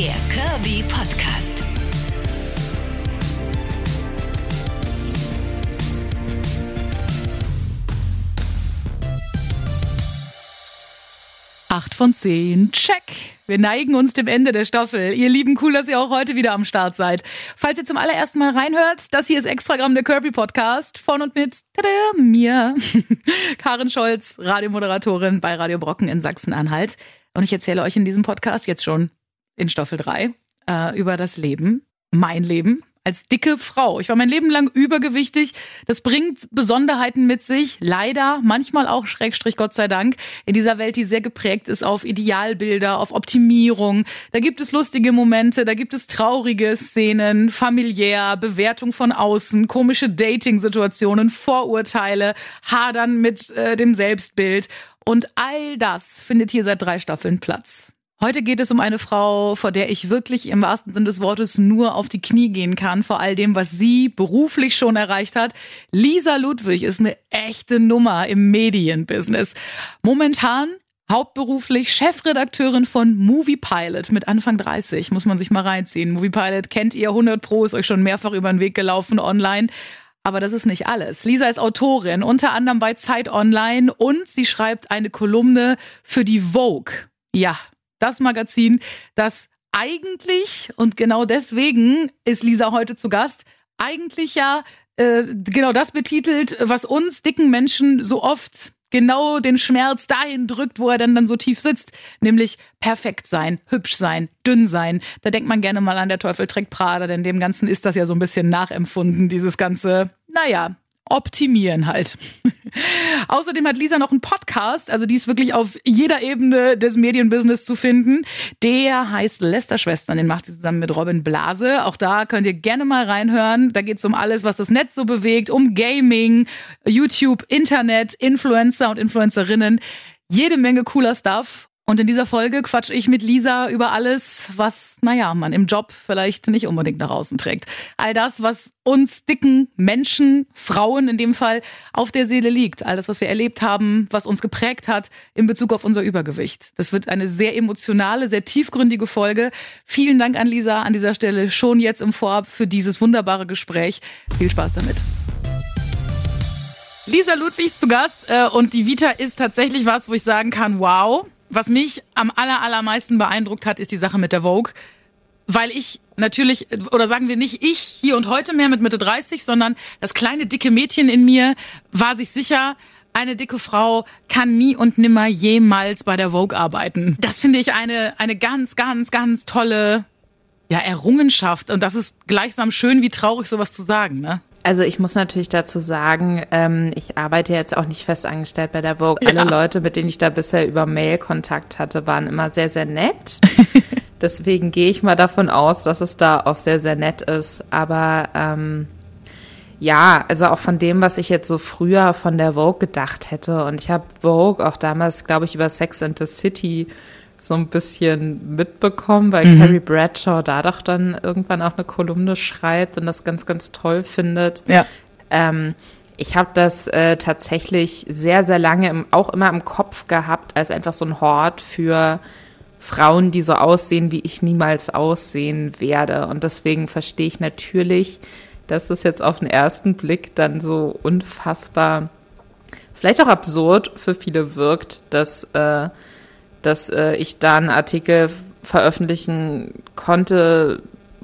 Der Kirby Podcast. Acht von zehn. Check. Wir neigen uns dem Ende der Staffel. Ihr Lieben, cool, dass ihr auch heute wieder am Start seid. Falls ihr zum allerersten Mal reinhört, das hier ist Extragramm der Kirby Podcast von und mit tada, mir, Karin Scholz, Radiomoderatorin bei Radio Brocken in Sachsen-Anhalt. Und ich erzähle euch in diesem Podcast jetzt schon in Staffel 3 äh, über das Leben, mein Leben, als dicke Frau. Ich war mein Leben lang übergewichtig. Das bringt Besonderheiten mit sich. Leider, manchmal auch Schrägstrich, Gott sei Dank, in dieser Welt, die sehr geprägt ist auf Idealbilder, auf Optimierung. Da gibt es lustige Momente, da gibt es traurige Szenen, familiär, Bewertung von außen, komische Dating-Situationen, Vorurteile, Hadern mit äh, dem Selbstbild. Und all das findet hier seit drei Staffeln Platz. Heute geht es um eine Frau, vor der ich wirklich im wahrsten Sinne des Wortes nur auf die Knie gehen kann, vor all dem, was sie beruflich schon erreicht hat. Lisa Ludwig ist eine echte Nummer im Medienbusiness. Momentan hauptberuflich Chefredakteurin von Movie Pilot mit Anfang 30, muss man sich mal reinziehen. Movie Pilot kennt ihr 100 Pro, ist euch schon mehrfach über den Weg gelaufen online. Aber das ist nicht alles. Lisa ist Autorin, unter anderem bei Zeit Online und sie schreibt eine Kolumne für die Vogue. Ja, das Magazin, das eigentlich, und genau deswegen ist Lisa heute zu Gast, eigentlich ja äh, genau das betitelt, was uns dicken Menschen so oft genau den Schmerz dahin drückt, wo er dann, dann so tief sitzt, nämlich perfekt sein, hübsch sein, dünn sein. Da denkt man gerne mal an der Teufel trägt Prada, denn dem Ganzen ist das ja so ein bisschen nachempfunden, dieses ganze, naja, optimieren halt. Außerdem hat Lisa noch einen Podcast, also die ist wirklich auf jeder Ebene des Medienbusiness zu finden. Der heißt Lester-Schwestern, den macht sie zusammen mit Robin Blase. Auch da könnt ihr gerne mal reinhören. Da geht es um alles, was das Netz so bewegt, um Gaming, YouTube, Internet, Influencer und Influencerinnen. Jede Menge cooler Stuff. Und in dieser Folge quatsch ich mit Lisa über alles, was, naja, man im Job vielleicht nicht unbedingt nach außen trägt. All das, was uns dicken Menschen, Frauen in dem Fall, auf der Seele liegt. All das, was wir erlebt haben, was uns geprägt hat in Bezug auf unser Übergewicht. Das wird eine sehr emotionale, sehr tiefgründige Folge. Vielen Dank an Lisa an dieser Stelle schon jetzt im Vorab für dieses wunderbare Gespräch. Viel Spaß damit. Lisa Ludwig ist zu Gast äh, und die Vita ist tatsächlich was, wo ich sagen kann, wow, was mich am aller, allermeisten beeindruckt hat, ist die Sache mit der Vogue. Weil ich natürlich, oder sagen wir nicht ich hier und heute mehr mit Mitte 30, sondern das kleine dicke Mädchen in mir war sich sicher, eine dicke Frau kann nie und nimmer jemals bei der Vogue arbeiten. Das finde ich eine, eine ganz, ganz, ganz tolle ja, Errungenschaft. Und das ist gleichsam schön wie traurig, sowas zu sagen, ne? Also ich muss natürlich dazu sagen, ähm, ich arbeite jetzt auch nicht fest angestellt bei der Vogue. Ja. Alle Leute, mit denen ich da bisher über Mail Kontakt hatte, waren immer sehr, sehr nett. Deswegen gehe ich mal davon aus, dass es da auch sehr, sehr nett ist. Aber ähm, ja, also auch von dem, was ich jetzt so früher von der Vogue gedacht hätte. Und ich habe Vogue auch damals, glaube ich, über Sex and the City so ein bisschen mitbekommen, weil mhm. Carrie Bradshaw da doch dann irgendwann auch eine Kolumne schreibt und das ganz, ganz toll findet. Ja. Ähm, ich habe das äh, tatsächlich sehr, sehr lange im, auch immer im Kopf gehabt, als einfach so ein Hort für Frauen, die so aussehen, wie ich niemals aussehen werde. Und deswegen verstehe ich natürlich, dass es jetzt auf den ersten Blick dann so unfassbar, vielleicht auch absurd für viele wirkt, dass äh, dass äh, ich da einen Artikel veröffentlichen konnte,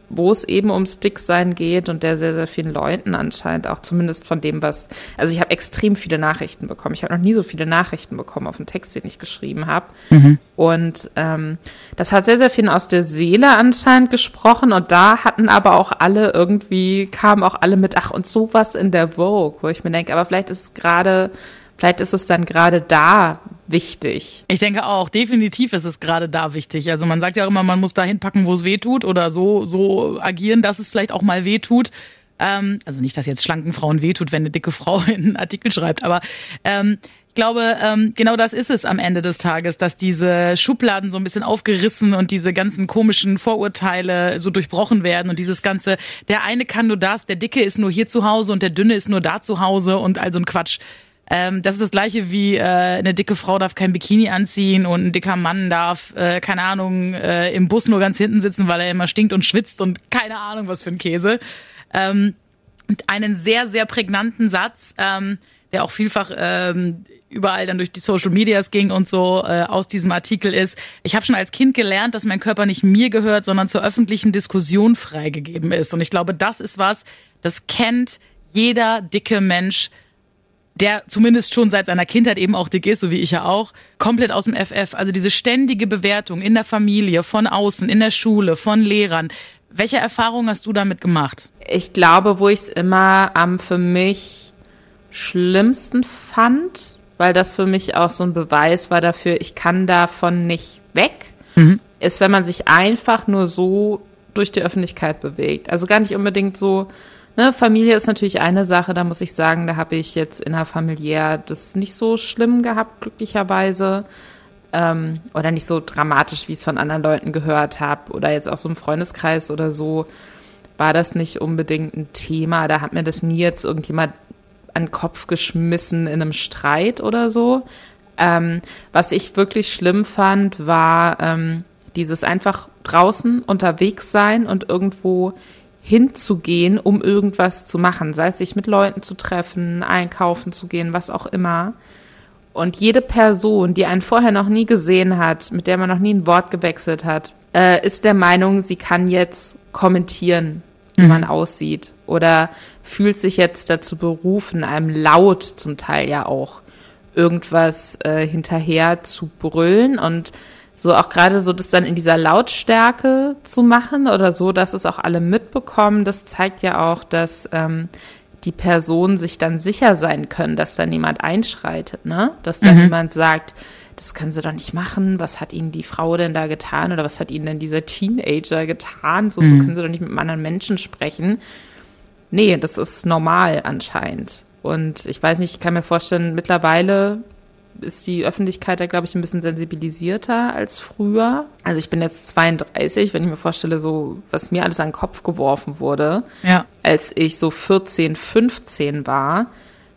wo es eben um Sticksein geht und der sehr, sehr vielen Leuten anscheinend auch zumindest von dem, was, also ich habe extrem viele Nachrichten bekommen. Ich habe noch nie so viele Nachrichten bekommen auf den Text, den ich geschrieben habe. Mhm. Und ähm, das hat sehr, sehr viel aus der Seele anscheinend gesprochen und da hatten aber auch alle irgendwie, kamen auch alle mit, ach und sowas in der Vogue, wo ich mir denke, aber vielleicht ist es gerade Vielleicht ist es dann gerade da wichtig. Ich denke auch, definitiv ist es gerade da wichtig. Also man sagt ja auch immer, man muss da hinpacken, wo es weh tut oder so, so agieren, dass es vielleicht auch mal weh tut. Ähm, also nicht, dass jetzt schlanken Frauen weh tut, wenn eine dicke Frau einen Artikel schreibt, aber ähm, ich glaube, ähm, genau das ist es am Ende des Tages, dass diese Schubladen so ein bisschen aufgerissen und diese ganzen komischen Vorurteile so durchbrochen werden und dieses ganze, der eine kann nur das, der Dicke ist nur hier zu Hause und der Dünne ist nur da zu Hause und all so ein Quatsch Ähm, das ist das gleiche wie äh, eine dicke Frau darf kein Bikini anziehen und ein dicker Mann darf, äh, keine Ahnung, äh, im Bus nur ganz hinten sitzen, weil er immer stinkt und schwitzt und keine Ahnung, was für ein Käse. Ähm, einen sehr, sehr prägnanten Satz, ähm, der auch vielfach ähm, überall dann durch die Social Medias ging und so äh, aus diesem Artikel ist. Ich habe schon als Kind gelernt, dass mein Körper nicht mir gehört, sondern zur öffentlichen Diskussion freigegeben ist. Und ich glaube, das ist was, das kennt jeder dicke Mensch der zumindest schon seit seiner Kindheit eben auch dick ist, so wie ich ja auch, komplett aus dem FF. Also diese ständige Bewertung in der Familie, von außen, in der Schule, von Lehrern. Welche Erfahrungen hast du damit gemacht? Ich glaube, wo ich es immer am für mich schlimmsten fand, weil das für mich auch so ein Beweis war dafür, ich kann davon nicht weg, mhm. ist, wenn man sich einfach nur so durch die Öffentlichkeit bewegt. Also gar nicht unbedingt so, Ne, Familie ist natürlich eine Sache, da muss ich sagen, da habe ich jetzt innerfamiliär das nicht so schlimm gehabt, glücklicherweise. Ähm, oder nicht so dramatisch, wie ich es von anderen Leuten gehört habe. Oder jetzt auch so im Freundeskreis oder so war das nicht unbedingt ein Thema. Da hat mir das nie jetzt irgendjemand an den Kopf geschmissen in einem Streit oder so. Ähm, was ich wirklich schlimm fand, war ähm, dieses einfach draußen unterwegs sein und irgendwo hinzugehen, um irgendwas zu machen, sei es sich mit Leuten zu treffen, einkaufen zu gehen, was auch immer. Und jede Person, die einen vorher noch nie gesehen hat, mit der man noch nie ein Wort gewechselt hat, äh, ist der Meinung, sie kann jetzt kommentieren, wie mhm. man aussieht. Oder fühlt sich jetzt dazu berufen, einem laut zum Teil ja auch irgendwas äh, hinterher zu brüllen und so auch gerade so das dann in dieser Lautstärke zu machen oder so, dass es auch alle mitbekommen, das zeigt ja auch, dass ähm, die Personen sich dann sicher sein können, dass da niemand einschreitet, ne? Dass da mhm. niemand sagt, das können sie doch nicht machen, was hat ihnen die Frau denn da getan oder was hat ihnen denn dieser Teenager getan? So, mhm. so können sie doch nicht mit anderen Menschen sprechen. Nee, das ist normal anscheinend. Und ich weiß nicht, ich kann mir vorstellen, mittlerweile ist die Öffentlichkeit da, glaube ich, ein bisschen sensibilisierter als früher. Also ich bin jetzt 32, wenn ich mir vorstelle, so was mir alles an den Kopf geworfen wurde, ja. als ich so 14, 15 war,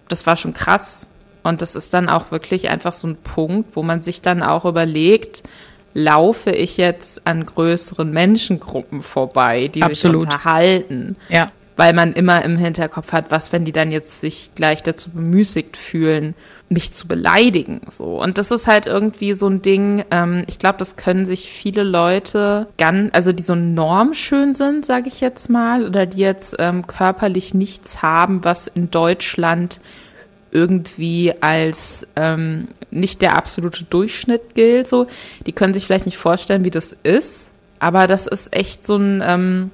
das war schon krass. Und das ist dann auch wirklich einfach so ein Punkt, wo man sich dann auch überlegt, laufe ich jetzt an größeren Menschengruppen vorbei, die Absolut. sich unterhalten. Ja. Weil man immer im Hinterkopf hat, was, wenn die dann jetzt sich gleich dazu bemüßigt fühlen, mich zu beleidigen. So. Und das ist halt irgendwie so ein Ding, ähm, ich glaube, das können sich viele Leute ganz, also die so normschön sind, sage ich jetzt mal, oder die jetzt ähm, körperlich nichts haben, was in Deutschland irgendwie als ähm, nicht der absolute Durchschnitt gilt. So, die können sich vielleicht nicht vorstellen, wie das ist, aber das ist echt so ein ähm,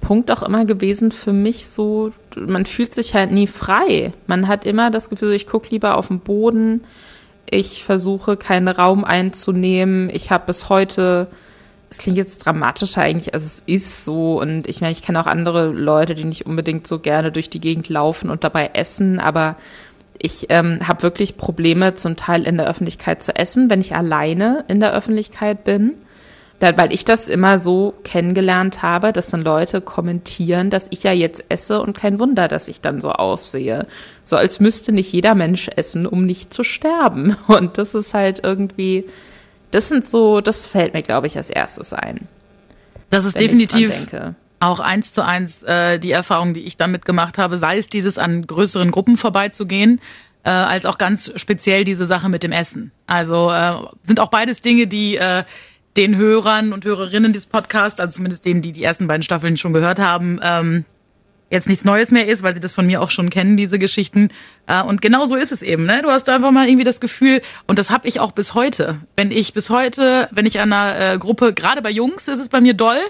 Punkt auch immer gewesen für mich so, man fühlt sich halt nie frei. Man hat immer das Gefühl, ich gucke lieber auf den Boden, ich versuche keinen Raum einzunehmen. Ich habe bis heute, es klingt jetzt dramatischer eigentlich, als es ist so. Und ich meine, ich kenne auch andere Leute, die nicht unbedingt so gerne durch die Gegend laufen und dabei essen, aber ich ähm, habe wirklich Probleme, zum Teil in der Öffentlichkeit zu essen, wenn ich alleine in der Öffentlichkeit bin da, weil ich das immer so kennengelernt habe, dass dann Leute kommentieren, dass ich ja jetzt esse und kein Wunder, dass ich dann so aussehe. So als müsste nicht jeder Mensch essen, um nicht zu sterben. Und das ist halt irgendwie, das sind so, das fällt mir, glaube ich, als erstes ein. Das ist definitiv auch eins zu eins äh, die Erfahrung, die ich damit gemacht habe, sei es dieses an größeren Gruppen vorbeizugehen, äh, als auch ganz speziell diese Sache mit dem Essen. Also äh, sind auch beides Dinge, die äh, den Hörern und Hörerinnen des Podcasts, also zumindest denen, die die ersten beiden Staffeln schon gehört haben, ähm, jetzt nichts Neues mehr ist, weil sie das von mir auch schon kennen, diese Geschichten. Äh, und genau so ist es eben. Ne? Du hast einfach mal irgendwie das Gefühl, und das habe ich auch bis heute. Wenn ich bis heute, wenn ich an einer äh, Gruppe, gerade bei Jungs ist es bei mir doll,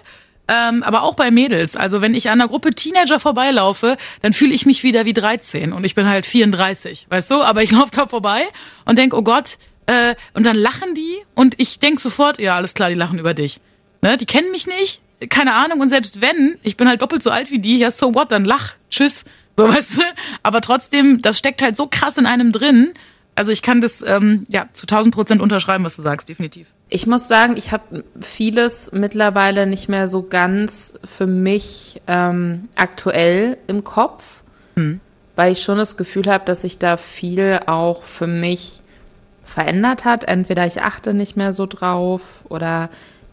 ähm, aber auch bei Mädels. Also wenn ich an einer Gruppe Teenager vorbeilaufe, dann fühle ich mich wieder wie 13 und ich bin halt 34, weißt du? Aber ich laufe da vorbei und denk, oh Gott, äh, und dann lachen die und ich denk sofort, ja, alles klar, die lachen über dich. Ne? Die kennen mich nicht, keine Ahnung. Und selbst wenn, ich bin halt doppelt so alt wie die, ja, so what, dann lach, tschüss. So, weißt du? Aber trotzdem, das steckt halt so krass in einem drin. Also ich kann das ähm, ja zu 1000 Prozent unterschreiben, was du sagst, definitiv. Ich muss sagen, ich habe vieles mittlerweile nicht mehr so ganz für mich ähm, aktuell im Kopf. Hm weil ich schon das Gefühl habe, dass sich da viel auch für mich verändert hat. Entweder ich achte nicht mehr so drauf oder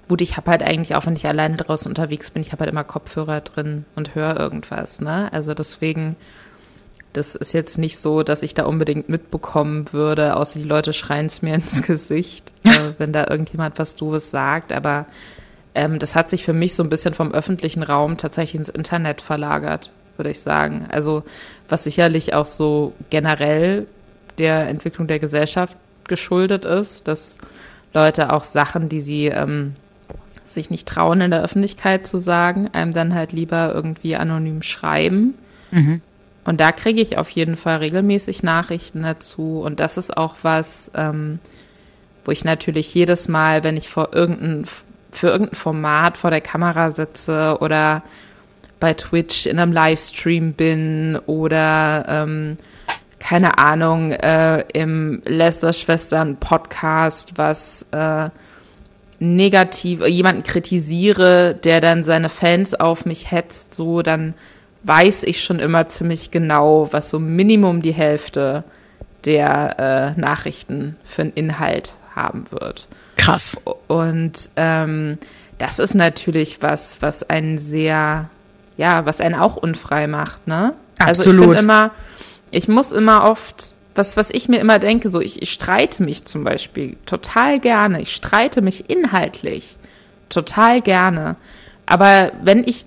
gut, ich habe halt eigentlich auch, wenn ich alleine draußen unterwegs bin, ich habe halt immer Kopfhörer drin und höre irgendwas. Ne? Also deswegen, das ist jetzt nicht so, dass ich da unbedingt mitbekommen würde, außer die Leute schreien es mir ins Gesicht, äh, wenn da irgendjemand was Doofes sagt. Aber ähm, das hat sich für mich so ein bisschen vom öffentlichen Raum tatsächlich ins Internet verlagert, würde ich sagen. Also was sicherlich auch so generell der Entwicklung der Gesellschaft geschuldet ist, dass Leute auch Sachen, die sie ähm, sich nicht trauen, in der Öffentlichkeit zu sagen, einem dann halt lieber irgendwie anonym schreiben. Mhm. Und da kriege ich auf jeden Fall regelmäßig Nachrichten dazu. Und das ist auch was, ähm, wo ich natürlich jedes Mal, wenn ich vor irgendein, für irgendein Format vor der Kamera sitze oder bei Twitch in einem Livestream bin oder ähm, keine Ahnung, äh, im Lester-Schwestern-Podcast was äh, negativ, jemanden kritisiere, der dann seine Fans auf mich hetzt, so, dann weiß ich schon immer ziemlich genau, was so Minimum die Hälfte der äh, Nachrichten für einen Inhalt haben wird. Krass. Und ähm, das ist natürlich was, was einen sehr, ja, was einen auch unfrei macht, ne? Absolut. Also ich immer, ich muss immer oft was, was ich mir immer denke, so ich, ich streite mich zum Beispiel total gerne. Ich streite mich inhaltlich total gerne. Aber wenn ich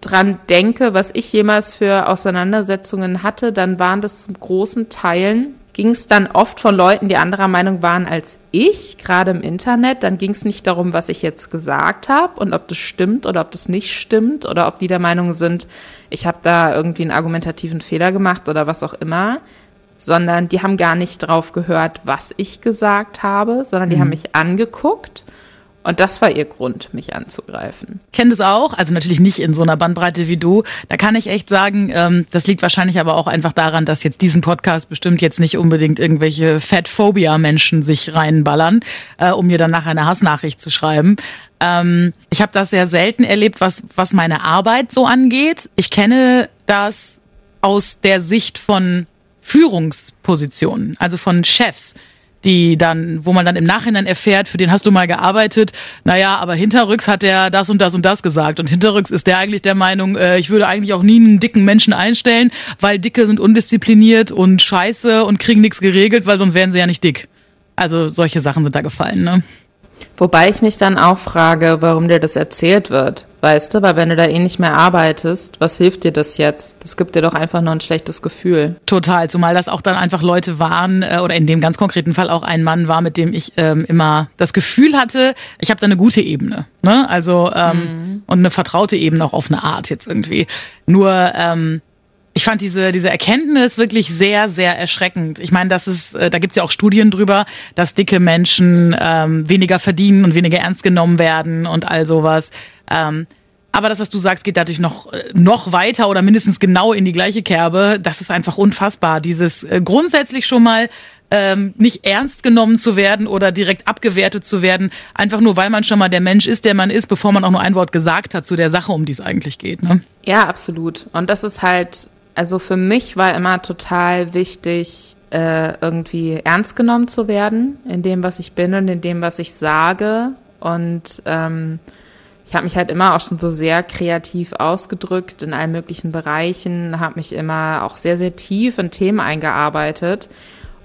dran denke, was ich jemals für Auseinandersetzungen hatte, dann waren das zum großen Teilen, ging es dann oft von Leuten, die anderer Meinung waren als ich, gerade im Internet. Dann ging es nicht darum, was ich jetzt gesagt habe und ob das stimmt oder ob das nicht stimmt oder ob die der Meinung sind, ich habe da irgendwie einen argumentativen Fehler gemacht oder was auch immer sondern die haben gar nicht drauf gehört, was ich gesagt habe, sondern die mhm. haben mich angeguckt. Und das war ihr Grund, mich anzugreifen. Ich kenne das auch, also natürlich nicht in so einer Bandbreite wie du. Da kann ich echt sagen, ähm, das liegt wahrscheinlich aber auch einfach daran, dass jetzt diesen Podcast bestimmt jetzt nicht unbedingt irgendwelche Fatphobia-Menschen sich reinballern, äh, um mir dann nachher eine Hassnachricht zu schreiben. Ähm, ich habe das sehr selten erlebt, was, was meine Arbeit so angeht. Ich kenne das aus der Sicht von Führungspositionen, also von Chefs, die dann, wo man dann im Nachhinein erfährt, für den hast du mal gearbeitet, naja, aber hinterrücks hat er das und das und das gesagt. Und hinterrücks ist der eigentlich der Meinung, äh, ich würde eigentlich auch nie einen dicken Menschen einstellen, weil Dicke sind undiszipliniert und scheiße und kriegen nichts geregelt, weil sonst wären sie ja nicht dick. Also solche Sachen sind da gefallen, ne? Wobei ich mich dann auch frage, warum dir das erzählt wird. Weißt du, weil wenn du da eh nicht mehr arbeitest, was hilft dir das jetzt? Das gibt dir doch einfach nur ein schlechtes Gefühl. Total, zumal das auch dann einfach Leute waren, äh, oder in dem ganz konkreten Fall auch ein Mann war, mit dem ich ähm, immer das Gefühl hatte, ich habe da eine gute Ebene. Ne? Also ähm, mhm. und eine vertraute Ebene auch auf eine Art jetzt irgendwie. Nur ähm, ich fand diese, diese Erkenntnis wirklich sehr, sehr erschreckend. Ich meine, das ist, äh, da gibt's ja auch Studien drüber, dass dicke Menschen ähm, weniger verdienen und weniger ernst genommen werden und all sowas. Ähm, aber das, was du sagst, geht dadurch noch, äh, noch weiter oder mindestens genau in die gleiche Kerbe. Das ist einfach unfassbar. Dieses äh, grundsätzlich schon mal ähm, nicht ernst genommen zu werden oder direkt abgewertet zu werden, einfach nur weil man schon mal der Mensch ist, der man ist, bevor man auch nur ein Wort gesagt hat zu der Sache, um die es eigentlich geht. Ne? Ja, absolut. Und das ist halt also für mich war immer total wichtig, äh, irgendwie ernst genommen zu werden in dem, was ich bin und in dem, was ich sage. Und ähm, ich habe mich halt immer auch schon so sehr kreativ ausgedrückt in allen möglichen Bereichen, habe mich immer auch sehr, sehr tief in Themen eingearbeitet.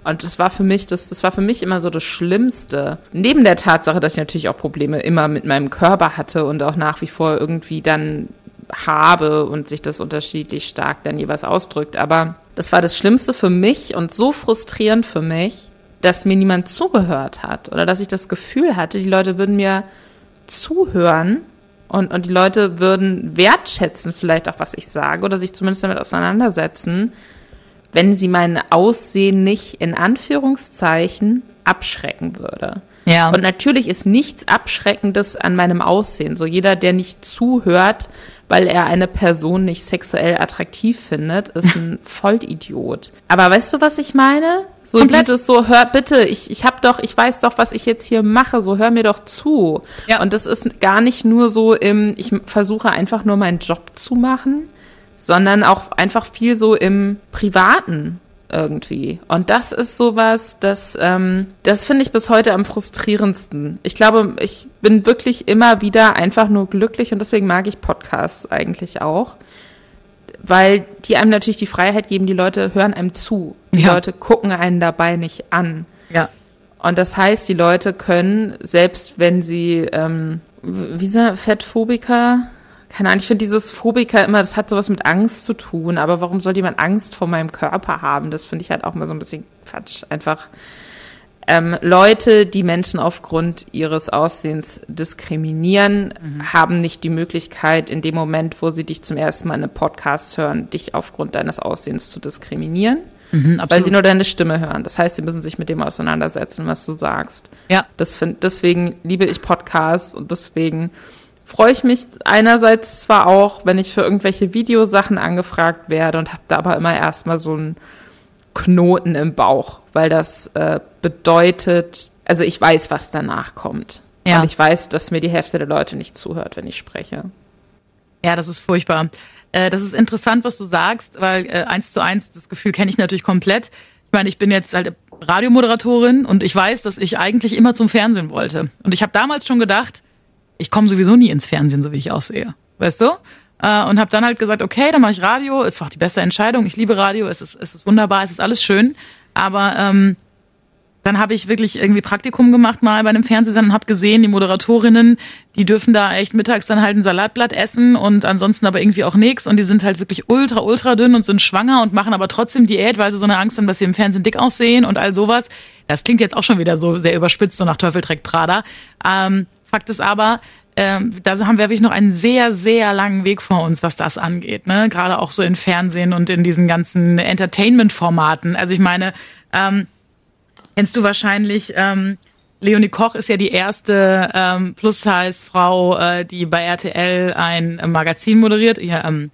Und das war für mich, das, das war für mich immer so das Schlimmste. Neben der Tatsache, dass ich natürlich auch Probleme immer mit meinem Körper hatte und auch nach wie vor irgendwie dann habe und sich das unterschiedlich stark dann jeweils ausdrückt. Aber das war das Schlimmste für mich und so frustrierend für mich, dass mir niemand zugehört hat oder dass ich das Gefühl hatte, die Leute würden mir zuhören und, und die Leute würden wertschätzen vielleicht auch, was ich sage oder sich zumindest damit auseinandersetzen, wenn sie mein Aussehen nicht in Anführungszeichen abschrecken würde. Ja. Und natürlich ist nichts Abschreckendes an meinem Aussehen. So jeder, der nicht zuhört, weil er eine Person nicht sexuell attraktiv findet, ist ein Vollidiot. Aber weißt du, was ich meine? So Komplett. dieses so, hör bitte, ich, ich hab doch, ich weiß doch, was ich jetzt hier mache, so hör mir doch zu. Ja. Und das ist gar nicht nur so im, ich versuche einfach nur meinen Job zu machen, sondern auch einfach viel so im Privaten irgendwie. Und das ist sowas, das, ähm, das finde ich bis heute am frustrierendsten. Ich glaube, ich bin wirklich immer wieder einfach nur glücklich und deswegen mag ich Podcasts eigentlich auch. Weil die einem natürlich die Freiheit geben, die Leute hören einem zu. Die Ja. Leute gucken einen dabei nicht an. Ja. Und das heißt, die Leute können, selbst wenn sie, ähm, wie sagt Fettphobiker? Keine Ahnung, ich finde dieses Phobiker immer, das hat sowas mit Angst zu tun, aber warum soll jemand Angst vor meinem Körper haben? Das finde ich halt auch mal so ein bisschen Quatsch. Einfach ähm, Leute, die Menschen aufgrund ihres Aussehens diskriminieren, haben nicht die Möglichkeit, in dem Moment, wo sie dich zum ersten Mal in einem Podcast hören, dich aufgrund deines Aussehens zu diskriminieren Mhm, weil sie nur deine Stimme hören. Das heißt, sie müssen sich mit dem auseinandersetzen, was du sagst. ja. Das find, deswegen liebe ich Podcasts und deswegen freue ich mich einerseits zwar auch, wenn ich für irgendwelche Videosachen angefragt werde und habe da aber immer erstmal so einen Knoten im Bauch, weil das äh, bedeutet, also ich weiß, was danach kommt. Ja. Und ich weiß, dass mir die Hälfte der Leute nicht zuhört, wenn ich spreche. Ja, das ist furchtbar. Äh, das ist interessant, was du sagst, weil äh, eins zu eins, das Gefühl kenne ich natürlich komplett. Ich meine, ich bin jetzt halt Radiomoderatorin und ich weiß, dass ich eigentlich immer zum Fernsehen wollte. Und ich habe damals schon gedacht, ich komme sowieso nie ins Fernsehen, so wie ich aussehe. Weißt du? Äh, und habe dann halt gesagt, okay, dann mache ich Radio. Es war auch die beste Entscheidung. Ich liebe Radio. Es ist, es ist wunderbar. Es ist alles schön. Aber ähm, dann habe ich wirklich irgendwie Praktikum gemacht mal bei einem Fernsehsender und habe gesehen, die Moderatorinnen, die dürfen da echt mittags dann halt ein Salatblatt essen und ansonsten aber irgendwie auch nichts und die sind halt wirklich ultra, ultra dünn und sind schwanger und machen aber trotzdem Diät, weil sie so eine Angst haben, dass sie im Fernsehen dick aussehen und all sowas. Das klingt jetzt auch schon wieder so sehr überspitzt, so nach Teufeltreck Prada. Ähm, Fakt ist aber, ähm, da haben wir wirklich noch einen sehr, sehr langen Weg vor uns, was das angeht. Ne? Gerade auch so in Fernsehen und in diesen ganzen Entertainment-Formaten. Also ich meine, ähm, kennst du wahrscheinlich, ähm, Leonie Koch ist ja die erste ähm, Plus-Size-Frau, äh, die bei RTL ein Magazin moderiert, ja, ähm,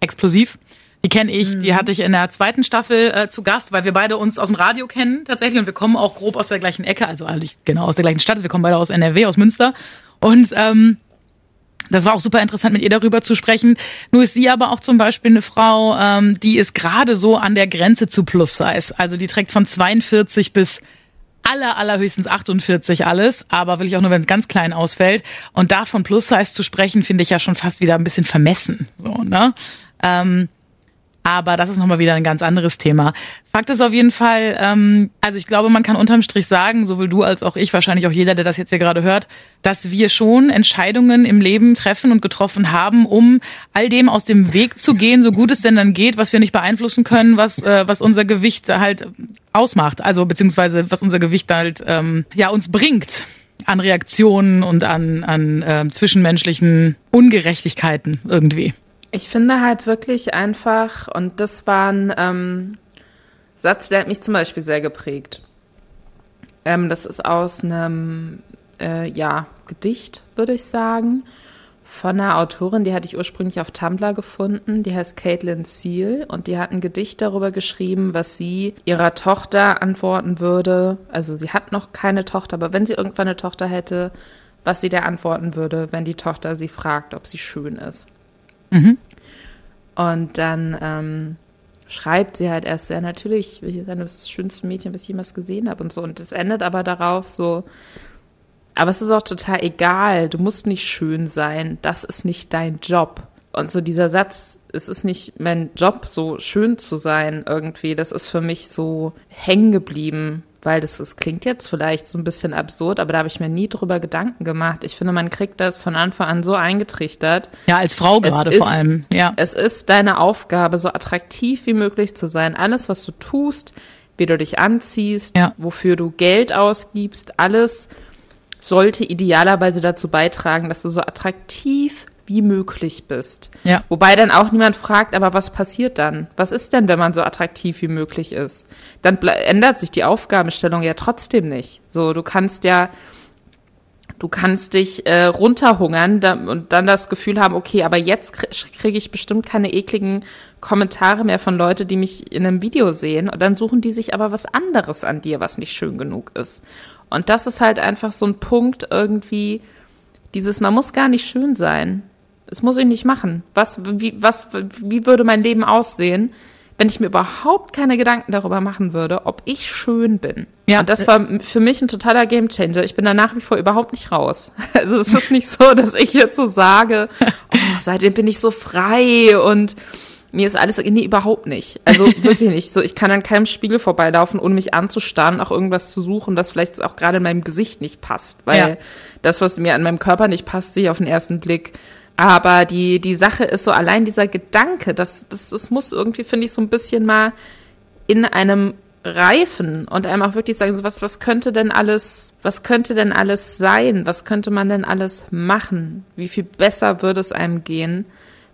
Explosiv. Die kenne ich, die hatte ich in der zweiten Staffel äh, zu Gast, weil wir beide uns aus dem Radio kennen tatsächlich und wir kommen auch grob aus der gleichen Ecke, also eigentlich genau aus der gleichen Stadt. Wir kommen beide aus NRW, aus Münster. Und ähm, das war auch super interessant, mit ihr darüber zu sprechen. Nur ist sie aber auch zum Beispiel eine Frau, ähm, die ist gerade so an der Grenze zu Plus-Size. Also die trägt von 42 bis aller, allerhöchstens 48 alles, aber will ich auch nur, wenn es ganz klein ausfällt. Und da von Plus-Size zu sprechen, finde ich ja schon fast wieder ein bisschen vermessen. So, ne? Ähm, aber das ist nochmal wieder ein ganz anderes Thema. Fakt ist auf jeden Fall, ähm, also ich glaube, man kann unterm Strich sagen, sowohl du als auch ich, wahrscheinlich auch jeder, der das jetzt hier gerade hört, dass wir schon Entscheidungen im Leben treffen und getroffen haben, um all dem aus dem Weg zu gehen, so gut es denn dann geht, was wir nicht beeinflussen können, was, äh, was unser Gewicht halt ausmacht. Also beziehungsweise was unser Gewicht halt ähm, ja uns bringt an Reaktionen und an, an äh, zwischenmenschlichen Ungerechtigkeiten irgendwie. Ich finde halt wirklich einfach, und das war ein ähm, Satz, der hat mich zum Beispiel sehr geprägt. Ähm, das ist aus einem, äh, ja, Gedicht, würde ich sagen, von einer Autorin, die hatte ich ursprünglich auf Tumblr gefunden, die heißt Caitlin Seal und die hat ein Gedicht darüber geschrieben, was sie ihrer Tochter antworten würde. Also sie hat noch keine Tochter, aber wenn sie irgendwann eine Tochter hätte, was sie der antworten würde, wenn die Tochter sie fragt, ob sie schön ist. Und dann ähm, schreibt sie halt erst sehr natürlich, wir sind das schönste Mädchen, was ich jemals gesehen habe und so. Und es endet aber darauf so, aber es ist auch total egal, du musst nicht schön sein, das ist nicht dein Job. Und so dieser Satz, es ist nicht mein Job, so schön zu sein irgendwie, das ist für mich so hängen geblieben, weil das, das klingt jetzt vielleicht so ein bisschen absurd, aber da habe ich mir nie drüber Gedanken gemacht. Ich finde, man kriegt das von Anfang an so eingetrichtert. Ja, als Frau gerade ist- vor allem. Ja. Es ist deine Aufgabe, so attraktiv wie möglich zu sein. Alles, was du tust, wie du dich anziehst, Ja. wofür du Geld ausgibst, alles sollte idealerweise dazu beitragen, dass du so attraktiv wie möglich bist. Ja. Wobei dann auch niemand fragt, aber was passiert dann? Was ist denn, wenn man so attraktiv wie möglich ist? Dann ändert sich die Aufgabenstellung ja trotzdem nicht. So, du kannst ja, du kannst dich äh, runterhungern da, und dann das Gefühl haben, okay, aber jetzt krie- kriege ich bestimmt keine ekligen Kommentare mehr von Leuten, die mich in einem Video sehen. Und dann suchen die sich aber was anderes an dir, was nicht schön genug ist. Und das ist halt einfach so ein Punkt irgendwie, dieses, man muss gar nicht schön sein. Das muss ich nicht machen. Was, wie, was, wie würde mein Leben aussehen, wenn ich mir überhaupt keine Gedanken darüber machen würde, ob ich schön bin. Ja. Und das war für mich ein totaler Gamechanger. Ich bin da nach wie vor überhaupt nicht raus. Also es ist nicht so, dass ich jetzt so sage, oh, seitdem bin ich so frei und mir ist alles, nee, überhaupt nicht. Also wirklich nicht. So, ich kann an keinem Spiegel vorbeilaufen, ohne mich anzustarren, auch irgendwas zu suchen, was vielleicht auch gerade in meinem Gesicht nicht passt. Weil ja. das, was mir an meinem Körper nicht passt, sehe ich auf den ersten Blick. Aber die, die Sache ist so, allein dieser Gedanke, das, das, das muss irgendwie, finde ich, so ein bisschen mal in einem reifen und einem auch wirklich sagen, so was, was könnte denn alles, was könnte denn alles sein? Was könnte man denn alles machen? Wie viel besser würde es einem gehen?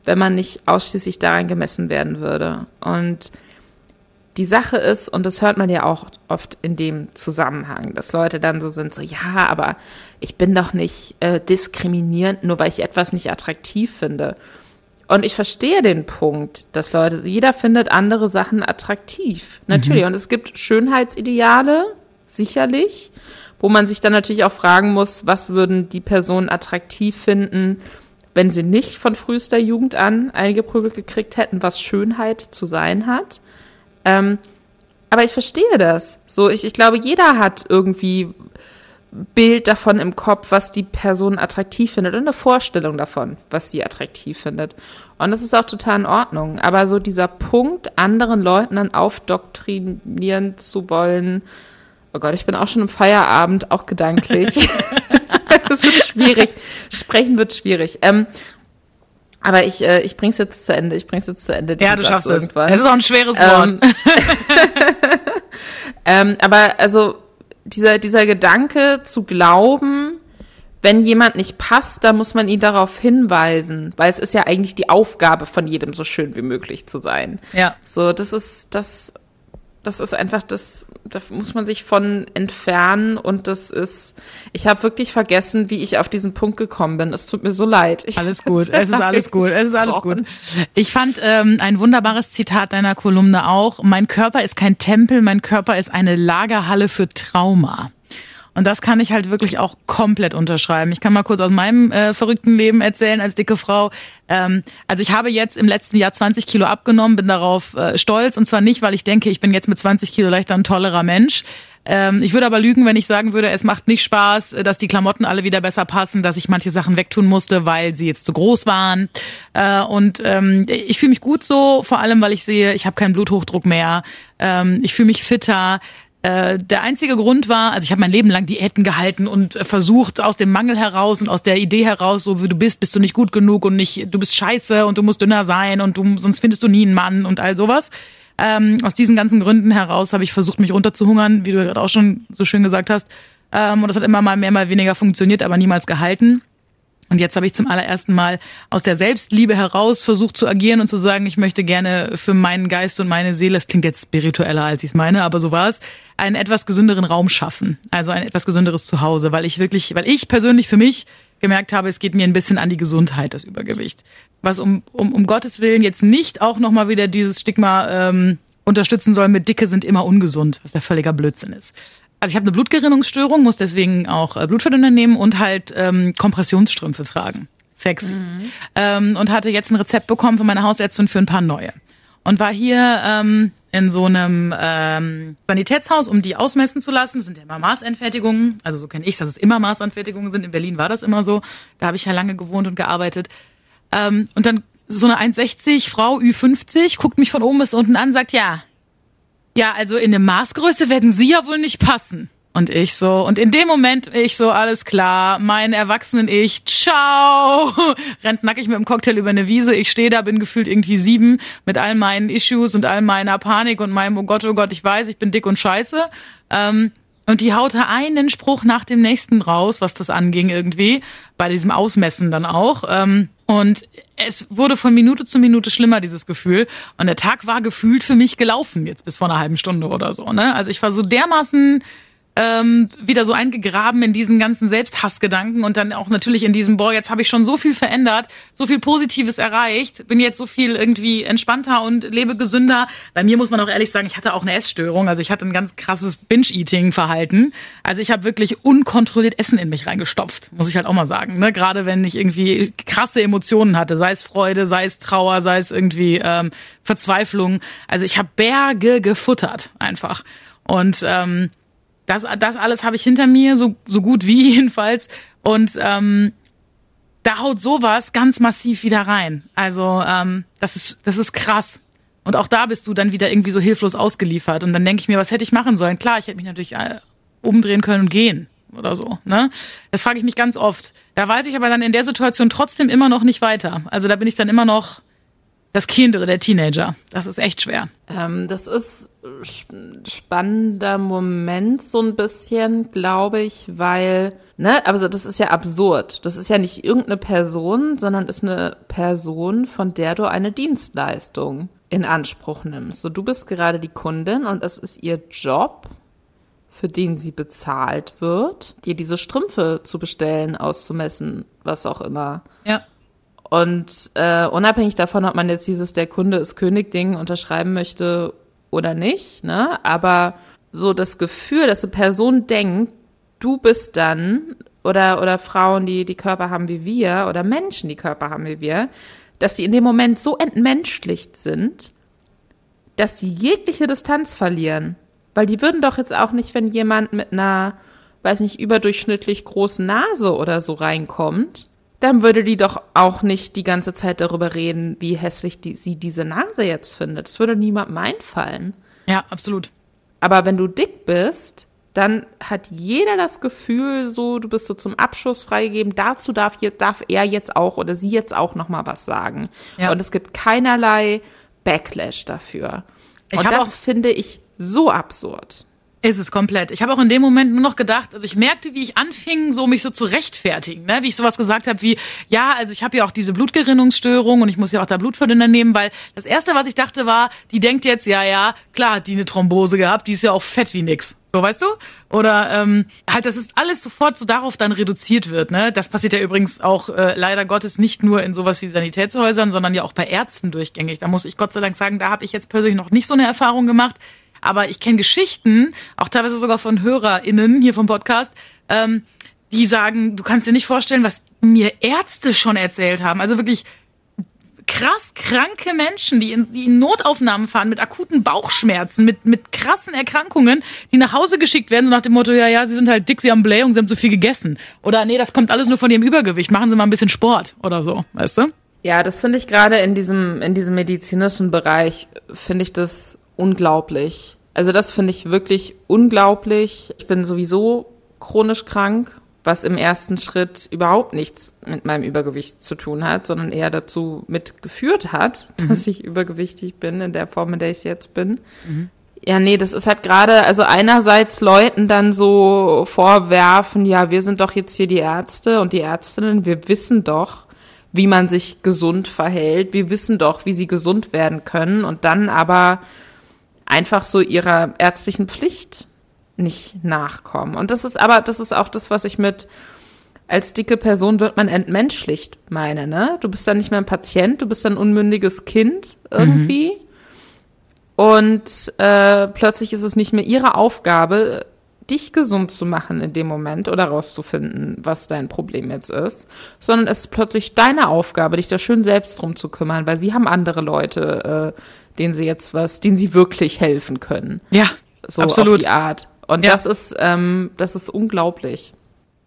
wenn man nicht ausschließlich daran gemessen werden würde. Und die Sache ist, und das hört man ja auch oft in dem Zusammenhang, dass Leute dann so sind, so, ja, aber ich bin doch nicht äh, diskriminierend, nur weil ich etwas nicht attraktiv finde. Und ich verstehe den Punkt, dass Leute, jeder findet andere Sachen attraktiv. Natürlich. Mhm. Und es gibt Schönheitsideale, sicherlich, wo man sich dann natürlich auch fragen muss, was würden die Personen attraktiv finden, wenn sie nicht von frühester Jugend an eingeprügelt gekriegt hätten, was Schönheit zu sein hat. Ähm, aber ich verstehe das. So, ich, ich glaube, jeder hat irgendwie Bild davon im Kopf, was die Person attraktiv findet und eine Vorstellung davon, was sie attraktiv findet. Und das ist auch total in Ordnung. Aber so dieser Punkt, anderen Leuten dann aufdoktrinieren zu wollen, oh Gott, ich bin auch schon im Feierabend, auch gedanklich. das wird schwierig. Sprechen wird schwierig. Ähm, aber ich, äh, ich bring's jetzt zu Ende. Ich bring's jetzt zu Ende. Ja, du schaffst es. Es ist auch ein schweres Wort. Ähm, ähm, aber also dieser, dieser Gedanke zu glauben, wenn jemand nicht passt, dann muss man ihn darauf hinweisen, weil es ist ja eigentlich die Aufgabe von jedem, so schön wie möglich zu sein. Ja. So, das ist, das das ist einfach das, da muss man sich von entfernen und das ist, ich habe wirklich vergessen, wie ich auf diesen Punkt gekommen bin. Es tut mir so leid. Ich alles gut, es ist alles gut, es ist alles gut. Ich fand ähm, ein wunderbares Zitat deiner Kolumne auch. Mein Körper ist kein Tempel, mein Körper ist eine Lagerhalle für Trauma. Und das kann ich halt wirklich auch komplett unterschreiben. Ich kann mal kurz aus meinem äh, verrückten Leben erzählen als dicke Frau. Ähm, also ich habe jetzt im letzten Jahr 20 Kilo abgenommen, bin darauf äh, stolz. Und zwar nicht, weil ich denke, ich bin jetzt mit 20 Kilo leichter ein tollerer Mensch. Ähm, ich würde aber lügen, wenn ich sagen würde, es macht nicht Spaß, dass die Klamotten alle wieder besser passen, dass ich manche Sachen wegtun musste, weil sie jetzt zu groß waren. Äh, und ähm, ich fühle mich gut so, vor allem, weil ich sehe, ich habe keinen Bluthochdruck mehr. Ähm, ich fühle mich fitter. Äh, der einzige Grund war, also ich habe mein Leben lang Diäten gehalten und äh, versucht aus dem Mangel heraus und aus der Idee heraus, so wie du bist, bist du nicht gut genug und nicht, du bist scheiße und du musst dünner sein und du sonst findest du nie einen Mann und all sowas. Ähm, aus diesen ganzen Gründen heraus habe ich versucht, mich runterzuhungern, wie du gerade auch schon so schön gesagt hast. Ähm, und das hat immer mal mehr, mal weniger funktioniert, aber niemals gehalten. Und jetzt habe ich zum allerersten Mal aus der Selbstliebe heraus versucht zu agieren und zu sagen, ich möchte gerne für meinen Geist und meine Seele, das klingt jetzt spiritueller, als ich es meine, aber so war es, einen etwas gesünderen Raum schaffen. Also ein etwas gesünderes Zuhause, weil ich wirklich, weil ich persönlich für mich gemerkt habe, es geht mir ein bisschen an die Gesundheit, das Übergewicht. Was um, um, um Gottes Willen jetzt nicht auch nochmal wieder dieses Stigma ähm, unterstützen soll mit Dicke sind immer ungesund, was der völliger Blödsinn ist also ich habe eine Blutgerinnungsstörung, muss deswegen auch äh, Blutverdünner nehmen und halt ähm, Kompressionsstrümpfe tragen. Sexy. Mhm. Ähm, und hatte jetzt ein Rezept bekommen von meiner Hausärztin für ein paar neue. Und war hier ähm, in so einem ähm, Sanitätshaus, um die ausmessen zu lassen. Das sind ja immer Maßanfertigungen. Also so kenne ich dass es immer Maßanfertigungen sind. In Berlin war das immer so. Da habe ich ja lange gewohnt und gearbeitet. Ähm, und dann so eine 1,60 Frau Ü50 guckt mich von oben bis unten an, sagt, ja, ja, also in der Maßgröße werden Sie ja wohl nicht passen. Und ich so, und in dem Moment ich so, alles klar, mein erwachsenen Ich, ciao, rennt nackig mit dem Cocktail über eine Wiese, ich stehe da, bin gefühlt irgendwie sieben, mit all meinen Issues und all meiner Panik und meinem, oh Gott, oh Gott, ich weiß, ich bin dick und scheiße. Ähm, und die haute einen Spruch nach dem nächsten raus, was das anging irgendwie, bei diesem Ausmessen dann auch. Ähm, und es wurde von Minute zu Minute schlimmer, dieses Gefühl. Und der Tag war gefühlt für mich gelaufen, jetzt bis vor einer halben Stunde oder so. Ne? Also ich war so dermaßen ähm, wieder so eingegraben in diesen ganzen Selbsthassgedanken und dann auch natürlich in diesem, boah, jetzt habe ich schon so viel verändert, so viel Positives erreicht, bin jetzt so viel irgendwie entspannter und lebe gesünder. Bei mir muss man auch ehrlich sagen, ich hatte auch eine Essstörung, also ich hatte ein ganz krasses Binge-Eating-Verhalten. Also ich habe wirklich unkontrolliert Essen in mich reingestopft, muss ich halt auch mal sagen. Ne? Gerade wenn ich irgendwie krasse Emotionen hatte, sei es Freude, sei es Trauer, sei es irgendwie ähm, Verzweiflung. Also ich habe Berge gefuttert einfach. Und ähm, das, das alles habe ich hinter mir, so, so gut wie jedenfalls. Und ähm, da haut sowas ganz massiv wieder rein. Also ähm, das, ist, das ist krass. Und auch da bist du dann wieder irgendwie so hilflos ausgeliefert. Und dann denke ich mir, was hätte ich machen sollen? Klar, ich hätte mich natürlich äh, umdrehen können und gehen oder so. Ne? Das frage ich mich ganz oft. Da weiß ich aber dann in der Situation trotzdem immer noch nicht weiter. Also da bin ich dann immer noch das Kind oder der Teenager. Das ist echt schwer. Ähm, das ist spannender Moment so ein bisschen, glaube ich, weil, ne, aber das ist ja absurd. Das ist ja nicht irgendeine Person, sondern ist eine Person, von der du eine Dienstleistung in Anspruch nimmst. So, du bist gerade die Kundin und es ist ihr Job, für den sie bezahlt wird, dir diese Strümpfe zu bestellen, auszumessen, was auch immer. Ja. Und äh, unabhängig davon, ob man jetzt dieses Der Kunde ist König-Ding unterschreiben möchte oder nicht, ne? Aber so das Gefühl, dass eine Person denkt, du bist dann, oder, oder Frauen, die die Körper haben wie wir, oder Menschen, die Körper haben wie wir, dass sie in dem Moment so entmenschlicht sind, dass sie jegliche Distanz verlieren. Weil die würden doch jetzt auch nicht, wenn jemand mit einer, weiß nicht, überdurchschnittlich großen Nase oder so reinkommt, dann würde die doch auch nicht die ganze Zeit darüber reden, wie hässlich die, sie diese Nase jetzt findet. Das würde niemandem einfallen. Ja, absolut. Aber wenn du dick bist, dann hat jeder das Gefühl, so du bist so zum Abschuss freigegeben. Dazu darf, darf er jetzt auch oder sie jetzt auch noch mal was sagen. Ja. Und es gibt keinerlei Backlash dafür. Und das finde ich so absurd. Ist es komplett. Ich habe auch in dem Moment nur noch gedacht, also ich merkte, wie ich anfing, so mich so zu rechtfertigen, ne? wie ich sowas gesagt habe wie, ja, also ich habe ja auch diese Blutgerinnungsstörung und ich muss ja auch da Blutverdünner nehmen, weil das erste, was ich dachte, war, die denkt jetzt, ja, ja, klar hat die eine Thrombose gehabt, die ist ja auch fett wie nix. So, weißt du? Oder ähm, halt, dass es alles sofort so darauf dann reduziert wird. Ne? Das passiert ja übrigens auch äh, leider Gottes nicht nur in sowas wie Sanitätshäusern, sondern ja auch bei Ärzten durchgängig. Da muss ich Gott sei Dank sagen, da habe ich jetzt persönlich noch nicht so eine Erfahrung gemacht. Aber ich kenne Geschichten, auch teilweise sogar von HörerInnen hier vom Podcast, ähm, die sagen, du kannst dir nicht vorstellen, was mir Ärzte schon erzählt haben. Also wirklich krass kranke Menschen, die in, die in Notaufnahmen fahren mit akuten Bauchschmerzen, mit, mit krassen Erkrankungen, die nach Hause geschickt werden, so nach dem Motto, ja, ja, sie sind halt dick, sie haben Blähung, sie haben zu viel gegessen. Oder nee, das kommt alles nur von ihrem Übergewicht, machen sie mal ein bisschen Sport oder so, weißt du? Ja, das finde ich gerade in diesem, in diesem medizinischen Bereich, finde ich das unglaublich. Also das finde ich wirklich unglaublich. Ich bin sowieso chronisch krank, was im ersten Schritt überhaupt nichts mit meinem Übergewicht zu tun hat, sondern eher dazu mitgeführt hat, mhm. dass ich übergewichtig bin in der Form, in der ich jetzt bin. Mhm. Ja, nee, das ist halt gerade, also einerseits Leuten dann so vorwerfen, ja, wir sind doch jetzt hier die Ärzte und die Ärztinnen, wir wissen doch, wie man sich gesund verhält, wir wissen doch, wie sie gesund werden können und dann aber einfach so ihrer ärztlichen Pflicht nicht nachkommen. Und das ist aber, das ist auch das, was ich mit als dicke Person wird man entmenschlicht meine, ne? Du bist dann nicht mehr ein Patient, du bist dann ein unmündiges Kind irgendwie. Mhm. Und äh, plötzlich ist es nicht mehr ihre Aufgabe, dich gesund zu machen in dem Moment oder rauszufinden, was dein Problem jetzt ist, sondern es ist plötzlich deine Aufgabe, dich da schön selbst drum zu kümmern, weil sie haben andere Leute, äh, denen sie jetzt was, denen sie wirklich helfen können. Ja, so absolut. auf die Art. Und ja. das ist, ähm, das ist unglaublich.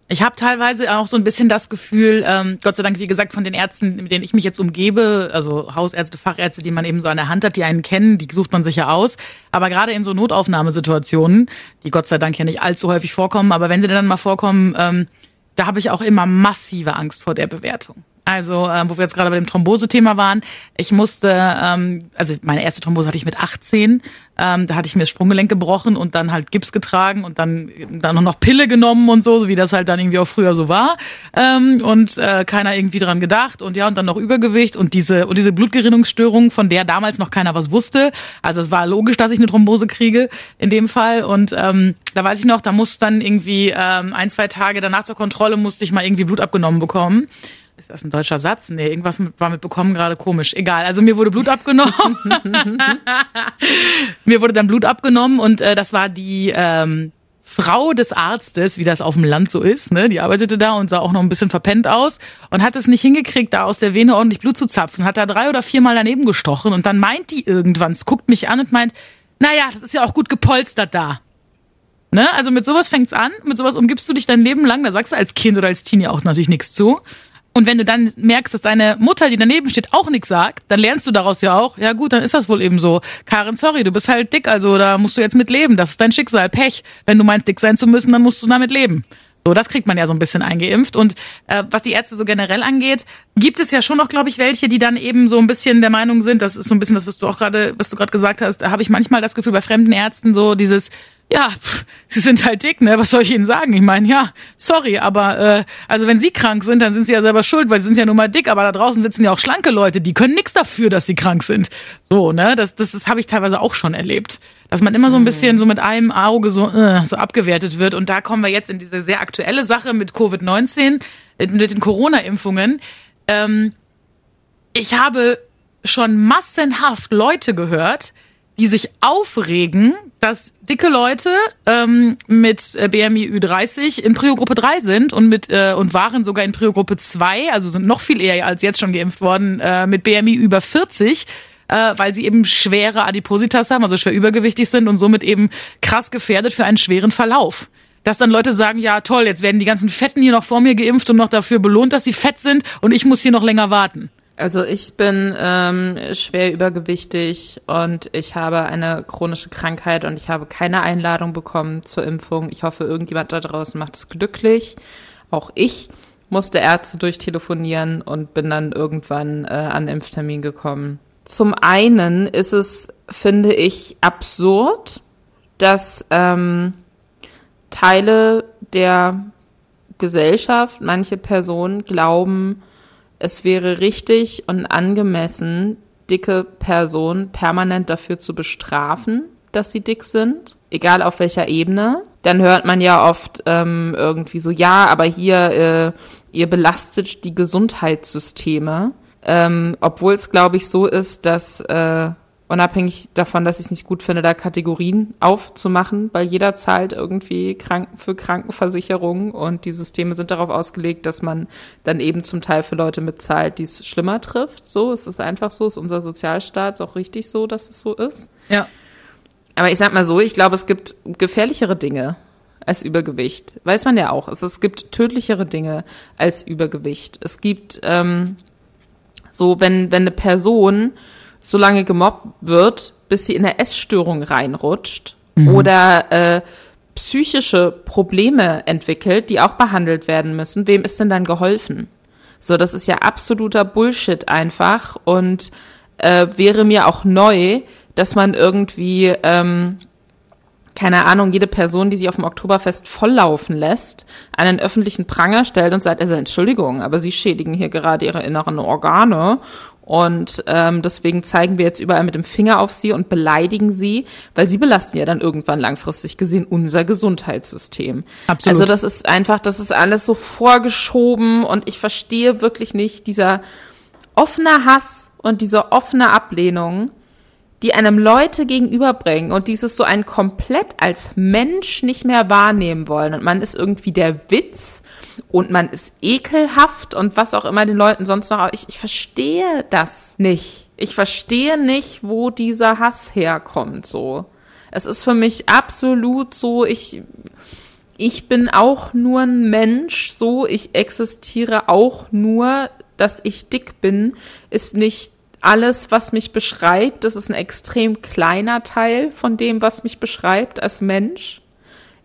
Ich habe teilweise auch so ein bisschen das Gefühl, ähm, Gott sei Dank, wie gesagt, von den Ärzten, mit denen ich mich jetzt umgebe, also Hausärzte, Fachärzte, die man eben so an der Hand hat, die einen kennen, die sucht man sich ja aus. Aber gerade in so Notaufnahmesituationen, die Gott sei Dank ja nicht allzu häufig vorkommen, aber wenn sie dann mal vorkommen, ähm, da habe ich auch immer massive Angst vor der Bewertung Also, ähm, wo wir jetzt gerade bei dem Thrombose-Thema waren, ich musste, ähm, also meine erste Thrombose hatte ich mit 18. Ähm, da hatte ich mir das Sprunggelenk gebrochen und dann halt Gips getragen und dann dann noch Pille genommen und so, so wie das halt dann irgendwie auch früher so war. Ähm, und äh, keiner irgendwie dran gedacht und ja, und dann noch Übergewicht und diese und diese Blutgerinnungsstörung, von der damals noch keiner was wusste. Also es war logisch, dass ich eine Thrombose kriege in dem Fall. Und ähm, da weiß ich noch, da muss dann irgendwie ähm, ein, zwei Tage danach zur Kontrolle musste ich mal irgendwie Blut abgenommen bekommen. Ist das ein deutscher Satz? Nee, irgendwas war mit bekommen gerade komisch. Egal. Also mir wurde Blut abgenommen. mir wurde dann Blut abgenommen und äh, das war die ähm, Frau des Arztes, wie das auf dem Land so ist. Ne? Die arbeitete da und sah auch noch ein bisschen verpennt aus und hat es nicht hingekriegt, da aus der Vene ordentlich Blut zu zapfen. Hat da drei oder viermal daneben gestochen und dann meint die irgendwann, guckt mich an und meint, naja, das ist ja auch gut gepolstert da. Ne? Also mit sowas fängt's an, mit sowas umgibst du dich dein Leben lang, da sagst du als Kind oder als Teenie auch natürlich nichts zu. Und wenn du dann merkst, dass deine Mutter, die daneben steht, auch nichts sagt, dann lernst du daraus ja auch, ja gut, dann ist das wohl eben so. Karin, sorry, du bist halt dick, also da musst du jetzt mit leben. Das ist dein Schicksal, Pech. Wenn du meinst, dick sein zu müssen, dann musst du damit leben. So, das kriegt man ja so ein bisschen eingeimpft. Und äh, was die Ärzte so generell angeht, gibt es ja schon noch, glaube ich, welche, die dann eben so ein bisschen der Meinung sind, das ist so ein bisschen das, was du auch gerade, was du gerade gesagt hast, da habe ich manchmal das Gefühl bei fremden Ärzten so dieses, ja, pff, sie sind halt dick, ne? Was soll ich ihnen sagen? Ich meine, ja, sorry, aber äh, also wenn sie krank sind, dann sind sie ja selber schuld, weil sie sind ja nun mal dick, aber da draußen sitzen ja auch schlanke Leute, die können nichts dafür, dass sie krank sind. So, ne? Das, das, das habe ich teilweise auch schon erlebt. Dass man immer so ein bisschen so mit einem Auge so, äh, so abgewertet wird. Und da kommen wir jetzt in diese sehr aktuelle Sache mit Covid-19, äh, mit den Corona-Impfungen. Ähm, ich habe schon massenhaft Leute gehört, die sich aufregen, dass dicke Leute ähm, mit äh, BMI Ü30 in Prio-Gruppe 3 sind und mit äh, und waren sogar in Prio-Gruppe 2, also sind noch viel eher als jetzt schon geimpft worden, äh, mit BMI über 40, äh, weil sie eben schwere Adipositas haben, also schwer übergewichtig sind und somit eben krass gefährdet für einen schweren Verlauf dass dann Leute sagen, ja toll, jetzt werden die ganzen Fetten hier noch vor mir geimpft und noch dafür belohnt, dass sie fett sind und ich muss hier noch länger warten. Also ich bin ähm, schwer übergewichtig und ich habe eine chronische Krankheit und ich habe keine Einladung bekommen zur Impfung. Ich hoffe, irgendjemand da draußen macht es glücklich. Auch ich musste Ärzte durchtelefonieren und bin dann irgendwann äh, an Impftermin gekommen. Zum einen ist es, finde ich, absurd, dass ähm, Teile der Gesellschaft, manche Personen glauben, es wäre richtig und angemessen, dicke Personen permanent dafür zu bestrafen, dass sie dick sind, egal auf welcher Ebene. Dann hört man ja oft ähm, irgendwie so, ja, aber hier, äh, ihr belastet die Gesundheitssysteme. Ähm, Obwohl es, glaube ich, so ist, dass äh, unabhängig davon, dass ich es nicht gut finde, da Kategorien aufzumachen, weil jeder zahlt irgendwie Kranken für Krankenversicherungen und die Systeme sind darauf ausgelegt, dass man dann eben zum Teil für Leute mitzahlt, die es schlimmer trifft. So, es ist einfach so, ist unser Sozialstaat ist auch richtig so, dass es so ist. Ja. Aber ich sag mal so, ich glaube, es gibt gefährlichere Dinge als Übergewicht. Weiß man ja auch. Es, es gibt tödlichere Dinge als Übergewicht. Es gibt ähm, so, wenn, wenn eine Person so lange gemobbt wird, bis sie in eine Essstörung reinrutscht mhm. oder äh, psychische Probleme entwickelt, die auch behandelt werden müssen, wem ist denn dann geholfen? So, das ist ja absoluter Bullshit einfach und äh, wäre mir auch neu, dass man irgendwie ähm, keine Ahnung, jede Person, die sich auf dem Oktoberfest volllaufen lässt, einen öffentlichen Pranger stellt und sagt, also Entschuldigung, aber Sie schädigen hier gerade Ihre inneren Organe und ähm, deswegen zeigen wir jetzt überall mit dem Finger auf sie und beleidigen sie, weil sie belasten ja dann irgendwann langfristig gesehen unser Gesundheitssystem. Absolut. Also das ist einfach, das ist alles so vorgeschoben und ich verstehe wirklich nicht dieser offene Hass und diese offene Ablehnung, die einem Leute gegenüberbringen und dieses so ein komplett als Mensch nicht mehr wahrnehmen wollen und man ist irgendwie der Witz und man ist ekelhaft und was auch immer den Leuten sonst noch. Ich, ich verstehe das nicht. Ich verstehe nicht, wo dieser Hass herkommt, so. Es ist für mich absolut so, ich, ich bin auch nur ein Mensch, so, ich existiere auch nur, dass ich dick bin, ist nicht alles, was mich beschreibt. Das ist ein extrem kleiner Teil von dem, was mich beschreibt als Mensch.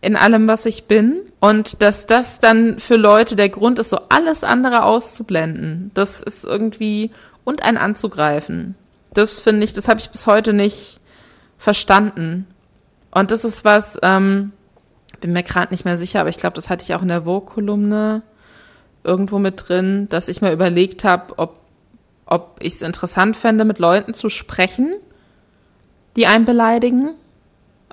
In allem, was ich bin. Und dass das dann für Leute der Grund ist, so alles andere auszublenden. Das ist irgendwie und einen anzugreifen. Das finde ich, das habe ich bis heute nicht verstanden. Und das ist was, ähm, bin mir gerade nicht mehr sicher, aber ich glaube, das hatte ich auch in der Vogue-Kolumne irgendwo mit drin, dass ich mir überlegt habe, ob, ob ich es interessant fände, mit Leuten zu sprechen, die einen beleidigen,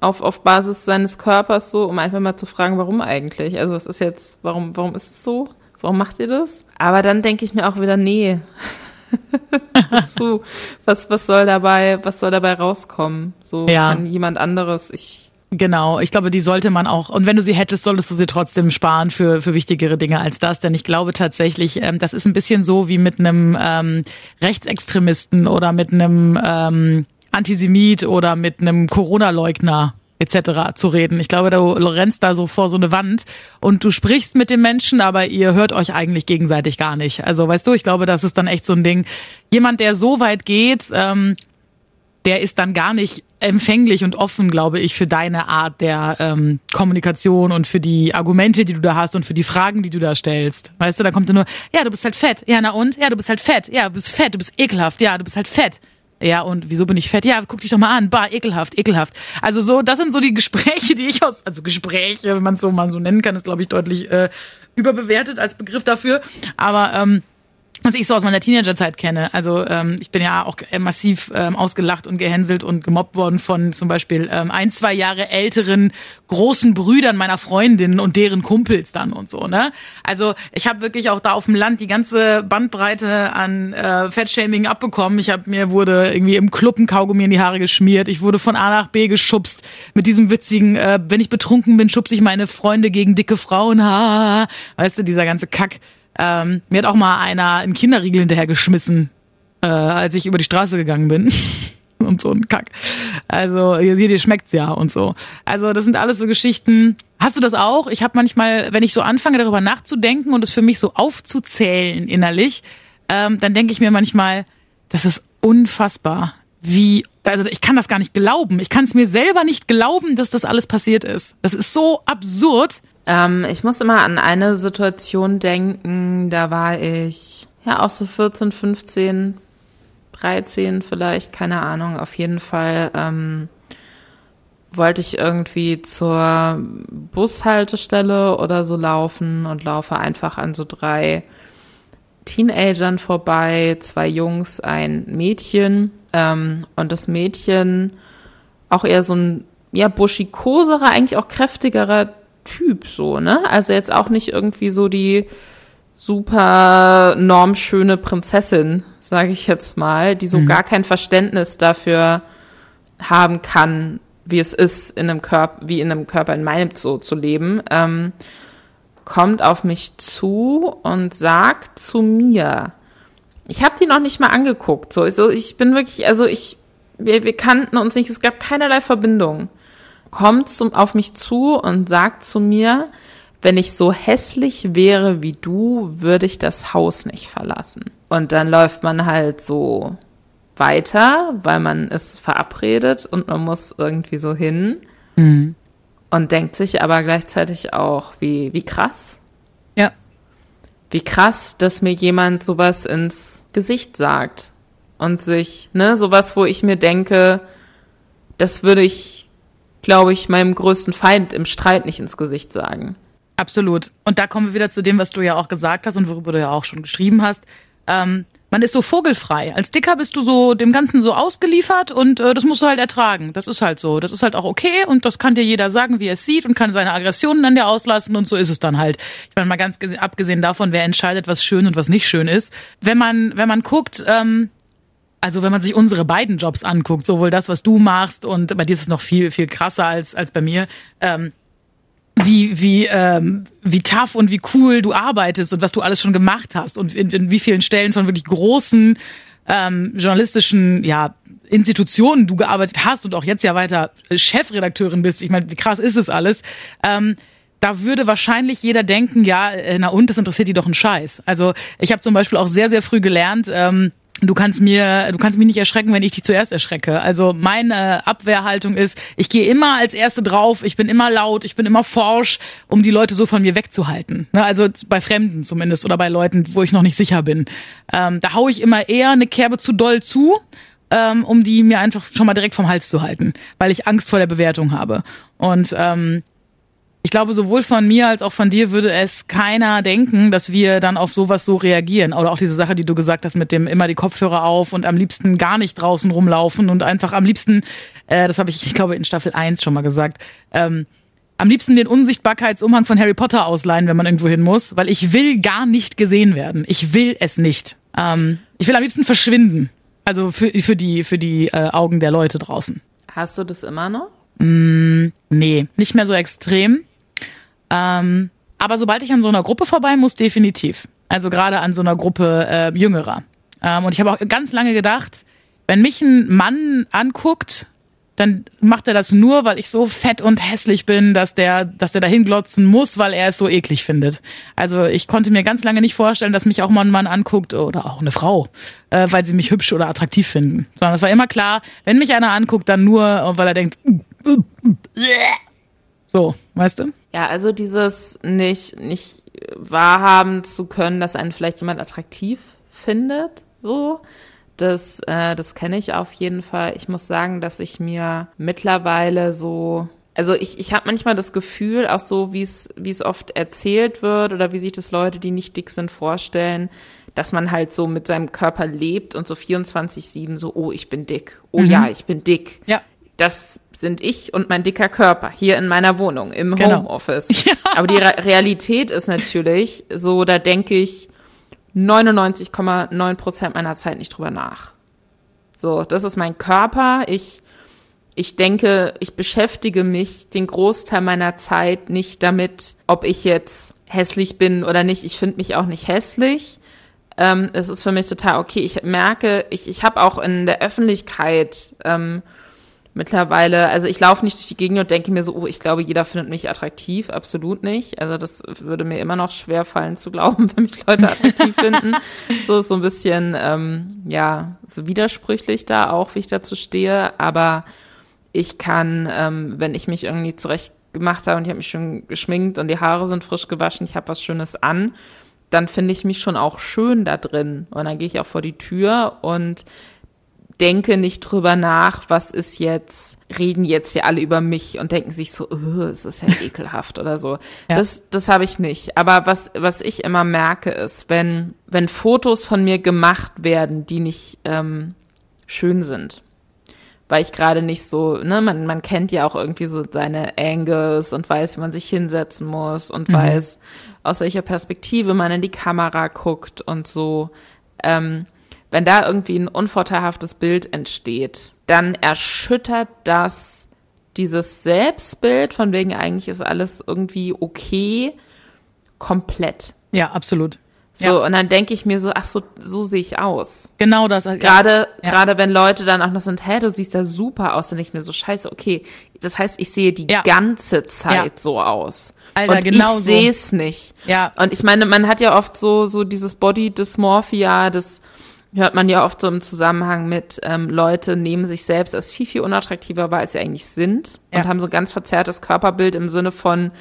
auf, auf Basis seines Körpers so, um einfach mal zu fragen, warum eigentlich? Also was ist jetzt, warum, warum ist es so? Warum macht ihr das? Aber dann denke ich mir auch wieder, nee. Wozu? was, was soll dabei, was soll dabei rauskommen? So Ja. kann jemand anderes, ich Genau, ich glaube, die sollte man auch, und wenn du sie hättest, solltest du sie trotzdem sparen für, für wichtigere Dinge als das, denn ich glaube tatsächlich, ähm, das ist ein bisschen so wie mit einem ähm, Rechtsextremisten oder mit einem ähm, Antisemit oder mit einem Corona-Leugner etc. zu reden. Ich glaube, du rennst da so vor so eine Wand und du sprichst mit dem Menschen, aber ihr hört euch eigentlich gegenseitig gar nicht. Also weißt du, ich glaube, das ist dann echt so ein Ding. Jemand, der so weit geht, ähm, der ist dann gar nicht empfänglich und offen, glaube ich, für deine Art der ähm, Kommunikation und für die Argumente, die du da hast und für die Fragen, die du da stellst. Weißt du, da kommt dann nur, ja, du bist halt fett. Ja, na und? Ja, du bist halt fett. Ja, du bist fett, du bist ekelhaft. Ja, du bist halt fett. Ja, und wieso bin ich fett? Ja, guck dich doch mal an. Bah, ekelhaft, ekelhaft. Also so, das sind so die Gespräche, die ich aus, also Gespräche, wenn man es so mal so nennen kann, ist, glaube ich, deutlich äh, überbewertet als Begriff dafür. Aber ähm, was ich so aus meiner Teenagerzeit kenne. Also ähm, ich bin ja auch massiv ähm, ausgelacht und gehänselt und gemobbt worden von zum Beispiel ähm, ein, zwei Jahre älteren großen Brüdern meiner Freundinnen und deren Kumpels dann und so. Ne? Also ich habe wirklich auch da auf dem Land die ganze Bandbreite an äh, Fettshaming abbekommen. Ich habe mir wurde irgendwie im Club ein Kaugummi in die Haare geschmiert. Ich wurde von A nach B geschubst mit diesem witzigen, äh, wenn ich betrunken bin, schubse ich meine Freunde gegen dicke Frauen. Ha, weißt du, dieser ganze Kack. Ähm, mir hat auch mal einer einen Kinderriegel hinterhergeschmissen, äh, als ich über die Straße gegangen bin. und so ein Kack. Also hier, hier schmeckt's ja und so. Also das sind alles so Geschichten. Hast du das auch? Ich habe manchmal, wenn ich so anfange darüber nachzudenken und es für mich so aufzuzählen innerlich, ähm, dann denke ich mir manchmal, das ist unfassbar, wie also ich kann das gar nicht glauben. Ich kann es mir selber nicht glauben, dass das alles passiert ist. Das ist so absurd. Ähm, ich muss immer an eine Situation denken, da war ich ja auch so 14, 15, 13 vielleicht, keine Ahnung, auf jeden Fall ähm, wollte ich irgendwie zur Bushaltestelle oder so laufen und laufe einfach an so drei Teenagern vorbei, zwei Jungs, ein Mädchen. Ähm, und das Mädchen auch eher so ein ja buschikoserer, eigentlich auch kräftigerer Typ so, ne? Also jetzt auch nicht irgendwie so die super normschöne Prinzessin, sage ich jetzt mal, die so gar kein Verständnis dafür haben kann, wie es ist, in einem Körper, wie in einem Körper in meinem so zu leben, ähm, kommt auf mich zu und sagt zu mir, ich habe die noch nicht mal angeguckt, so, so ich bin wirklich, also ich, wir, wir kannten uns nicht, es gab keinerlei Verbindung kommt zum, auf mich zu und sagt zu mir, wenn ich so hässlich wäre wie du, würde ich das Haus nicht verlassen. Und dann läuft man halt so weiter, weil man ist verabredet und man muss irgendwie so hin Mhm. und denkt sich aber gleichzeitig auch, wie, wie krass. Ja. Wie krass, dass mir jemand sowas ins Gesicht sagt und sich, ne, sowas, wo ich mir denke, das würde ich, glaube ich, meinem größten Feind im Streit nicht ins Gesicht sagen. Absolut. Und da kommen wir wieder zu dem, was du ja auch gesagt hast und worüber du ja auch schon geschrieben hast. Ähm, man ist so vogelfrei. Als Dicker bist du so dem Ganzen so ausgeliefert und äh, das musst du halt ertragen. Das ist halt so. Das ist halt auch okay und das kann dir jeder sagen, wie er es sieht und kann seine Aggressionen an dir auslassen und so ist es dann halt. Ich meine mal ganz gese- abgesehen davon, wer entscheidet, was schön und was nicht schön ist. Wenn man wenn man guckt, ähm, also wenn man sich unsere beiden Jobs anguckt, sowohl das, was du machst und bei dir ist es noch viel viel krasser als als bei mir. Ähm, wie, wie, ähm, wie tough und wie cool du arbeitest und was du alles schon gemacht hast und in, in wie vielen Stellen von wirklich großen ähm, journalistischen ja, Institutionen du gearbeitet hast und auch jetzt ja weiter Chefredakteurin bist. Ich meine, wie krass ist es alles? Ähm, da würde wahrscheinlich jeder denken, ja, äh, na und, das interessiert die doch einen Scheiß. Also ich habe zum Beispiel auch sehr, sehr früh gelernt, ähm, du kannst mir, du kannst mich nicht erschrecken, wenn ich dich zuerst erschrecke. Also meine Abwehrhaltung ist, ich gehe immer als Erste drauf, ich bin immer laut, ich bin immer forsch, um die Leute so von mir wegzuhalten. Ne? Also bei Fremden zumindest oder bei Leuten, wo ich noch nicht sicher bin. Ähm, da hau ich immer eher eine Kerbe zu doll zu, ähm, um die mir einfach schon mal direkt vom Hals zu halten, weil ich Angst vor der Bewertung habe. Und ähm, ich glaube, sowohl von mir als auch von dir würde es keiner denken, dass wir dann auf sowas so reagieren. Oder auch diese Sache, die du gesagt hast, mit dem immer die Kopfhörer auf und am liebsten gar nicht draußen rumlaufen und einfach am liebsten, äh, das habe ich, ich glaube, in Staffel 1 schon mal gesagt, ähm, am liebsten den Unsichtbarkeitsumhang von Harry Potter ausleihen, wenn man irgendwo hin muss, weil ich will gar nicht gesehen werden. Ich will es nicht. Ähm, ich will am liebsten verschwinden. Also für, für die, für die äh, Augen der Leute draußen. Hast du das immer noch? Mm, nee, nicht mehr so extrem. Ähm, aber sobald ich an so einer Gruppe vorbei muss, definitiv. Also gerade an so einer Gruppe äh, Jüngerer. Ähm, und ich habe auch ganz lange gedacht, wenn mich ein Mann anguckt, dann macht er das nur, weil ich so fett und hässlich bin, dass der, dass der dahin glotzen muss, weil er es so eklig findet. Also ich konnte mir ganz lange nicht vorstellen, dass mich auch mal ein Mann anguckt oder auch eine Frau, äh, weil sie mich hübsch oder attraktiv finden. Sondern es war immer klar, wenn mich einer anguckt, dann nur, weil er denkt, so, weißt du? Ja, also dieses nicht, nicht wahrhaben zu können, dass einen vielleicht jemand attraktiv findet, so. Das, äh, das kenne ich auf jeden Fall. Ich muss sagen, dass ich mir mittlerweile so, also ich, ich habe manchmal das Gefühl, auch so wie es wie es oft erzählt wird oder wie sich das Leute, die nicht dick sind, vorstellen, dass man halt so mit seinem Körper lebt und so 24/7 so, oh, ich bin dick. Oh Mhm. ja, ich bin dick. Ja. Das sind ich und mein dicker Körper hier in meiner Wohnung im Genau. Homeoffice. Aber die Re Realität ist natürlich so, da denke ich 99,9 Prozent meiner Zeit nicht drüber nach. So, das ist mein Körper. Ich, ich denke, ich beschäftige mich den Großteil meiner Zeit nicht damit, ob ich jetzt hässlich bin oder nicht. Ich finde mich auch nicht hässlich. Ähm, es ist für mich total okay. Ich merke, ich, ich habe auch in der Öffentlichkeit ähm, mittlerweile, also ich laufe nicht durch die Gegend und denke mir so, oh, ich glaube, jeder findet mich attraktiv. Absolut nicht. Also das würde mir immer noch schwer fallen zu glauben, wenn mich Leute attraktiv finden. So ist so ein bisschen, ähm, ja, so widersprüchlich da auch, wie ich dazu stehe. Aber ich kann, ähm, wenn ich mich irgendwie zurecht gemacht habe und ich habe mich schon geschminkt und die Haare sind frisch gewaschen, ich habe was Schönes an, dann finde ich mich schon auch schön da drin. Und dann gehe ich auch vor die Tür und denke nicht drüber nach, was ist jetzt, reden jetzt hier alle über mich und denken sich so, oh, es ist ja ekelhaft oder so. Ja. Das, das habe ich nicht. Aber was, was ich immer merke, ist, wenn, wenn Fotos von mir gemacht werden, die nicht ähm, schön sind, weil ich gerade nicht so, ne, man, man kennt ja auch irgendwie so seine Angles und weiß, wie man sich hinsetzen muss und weiß, aus welcher Perspektive man in die Kamera guckt und so. Ähm, wenn da irgendwie ein unvorteilhaftes Bild entsteht, dann erschüttert das dieses Selbstbild, von wegen eigentlich ist alles irgendwie okay, komplett. Ja, absolut. So, Ja. und dann denke ich mir so, ach so, so sehe ich aus. Genau das. Ja. Gerade, Ja. gerade wenn Leute dann auch noch sind, hä, du siehst ja super aus, dann denke ich mir so, scheiße, okay. Das heißt, ich sehe die Ja. ganze Zeit so aus. Alter, und genau ich so. sehe es nicht. Ja. Und ich meine, man hat ja oft so, so dieses Body Dysmorphia, das hört man ja oft so im Zusammenhang mit, ähm, Leute nehmen sich selbst als viel, viel unattraktiver wahr, als sie eigentlich sind Ja. und haben so ein ganz verzerrtes Körperbild im Sinne von,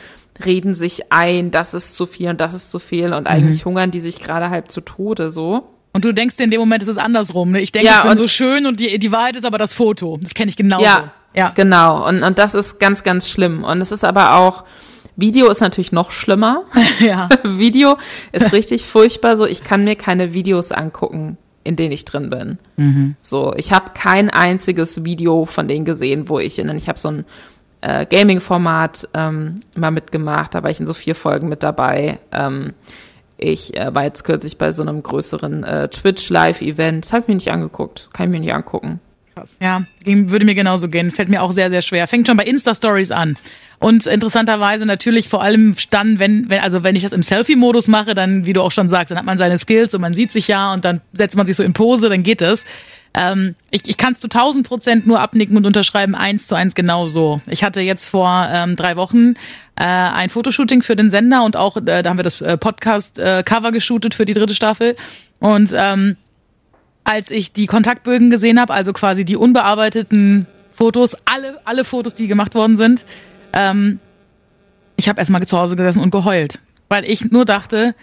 reden sich ein, das ist zu viel und das ist zu viel und Mhm. eigentlich hungern die sich gerade halb zu Tode so. Und du denkst dir in dem Moment, es ist andersrum. Ne? Ich denke, Ja, ich bin so schön und die, die Wahrheit ist aber das Foto. Das kenne ich genauso. Ja, ja. genau. Und, und das ist ganz, ganz schlimm. Und es ist aber auch, Video ist natürlich noch schlimmer. ja. Video ist richtig furchtbar. So, ich kann mir keine Videos angucken, in denen ich drin bin. Mhm. So, ich habe kein einziges Video von denen gesehen, wo ich in, ich habe so ein äh, Gaming-Format ähm, mal mitgemacht, da war ich in so vier Folgen mit dabei. Ähm, ich äh, war jetzt kürzlich bei so einem größeren äh, Twitch-Live-Event. Das habe ich mir nicht angeguckt. Kann ich mir nicht angucken. Krass. Ja, würde mir genauso gehen. Fällt mir auch sehr, sehr schwer. Fängt schon bei Insta-Stories an. Und interessanterweise natürlich vor allem dann, wenn, wenn, also wenn ich das im Selfie-Modus mache, dann, wie du auch schon sagst, dann hat man seine Skills und man sieht sich ja und dann setzt man sich so in Pose, dann geht es. Ähm, ich ich kann es zu 1000 Prozent nur abnicken und unterschreiben, eins zu eins genauso. Ich hatte jetzt vor ähm, drei Wochen äh, ein Fotoshooting für den Sender und auch, äh, da haben wir das äh, Podcast-Cover geshootet für die dritte Staffel. Und ähm, als ich die Kontaktbögen gesehen habe, also quasi die unbearbeiteten Fotos, alle, alle Fotos, die gemacht worden sind. Ähm, ich habe erstmal zu Hause gesessen und geheult, weil ich nur dachte,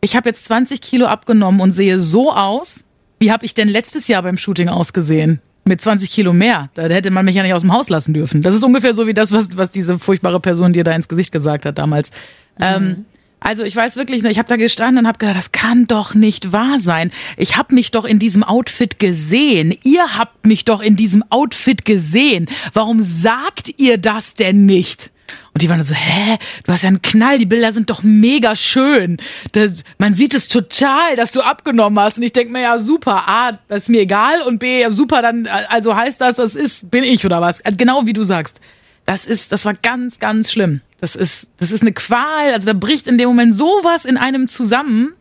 ich habe jetzt 20 Kilo abgenommen und sehe so aus. Wie habe ich denn letztes Jahr beim Shooting ausgesehen? Mit 20 Kilo mehr. Da hätte man mich ja nicht aus dem Haus lassen dürfen. Das ist ungefähr so wie das, was, was diese furchtbare Person dir da ins Gesicht gesagt hat damals. Mhm. Ähm, also ich weiß wirklich, ich habe da gestanden und habe gedacht, das kann doch nicht wahr sein. Ich habe mich doch in diesem Outfit gesehen. Ihr habt mich doch in diesem Outfit gesehen. Warum sagt ihr das denn nicht? Und die waren so, hä, du hast ja einen Knall, die Bilder sind doch mega schön. Das, man sieht es total, dass du abgenommen hast. Und ich denke mir, ja, super, A, das ist mir egal und B, super, dann, also heißt das, das ist, bin ich oder was? Genau wie du sagst. Das ist, das war ganz, ganz schlimm. Das ist, das ist eine Qual. Also da bricht in dem Moment sowas in einem zusammen.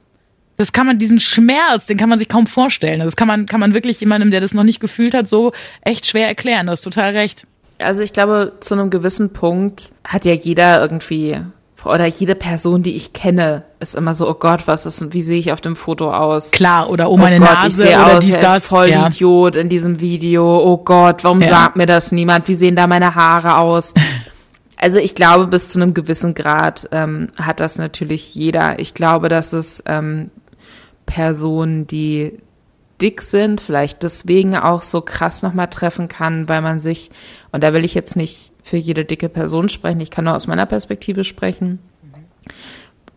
Das kann man, diesen Schmerz, den kann man sich kaum vorstellen. Das kann man, kann man wirklich jemandem, der das noch nicht gefühlt hat, so echt schwer erklären. Du hast total recht. Also ich glaube, zu einem gewissen Punkt hat ja jeder irgendwie oder jede Person, die ich kenne, ist immer so, oh Gott, was ist, wie sehe ich auf dem Foto aus? Klar, oder oh meine oh Gott, Nase ich oder aus dies, das. Voll ja. Idiot in diesem Video. Oh Gott, warum ja. sagt mir das niemand? Wie sehen da meine Haare aus? Also ich glaube, bis zu einem gewissen Grad ähm, hat das natürlich jeder. Ich glaube, dass es ähm, Personen, die dick sind, vielleicht deswegen auch so krass nochmal treffen kann, weil man sich, und da will ich jetzt nicht für jede dicke Person sprechen, ich kann nur aus meiner Perspektive sprechen.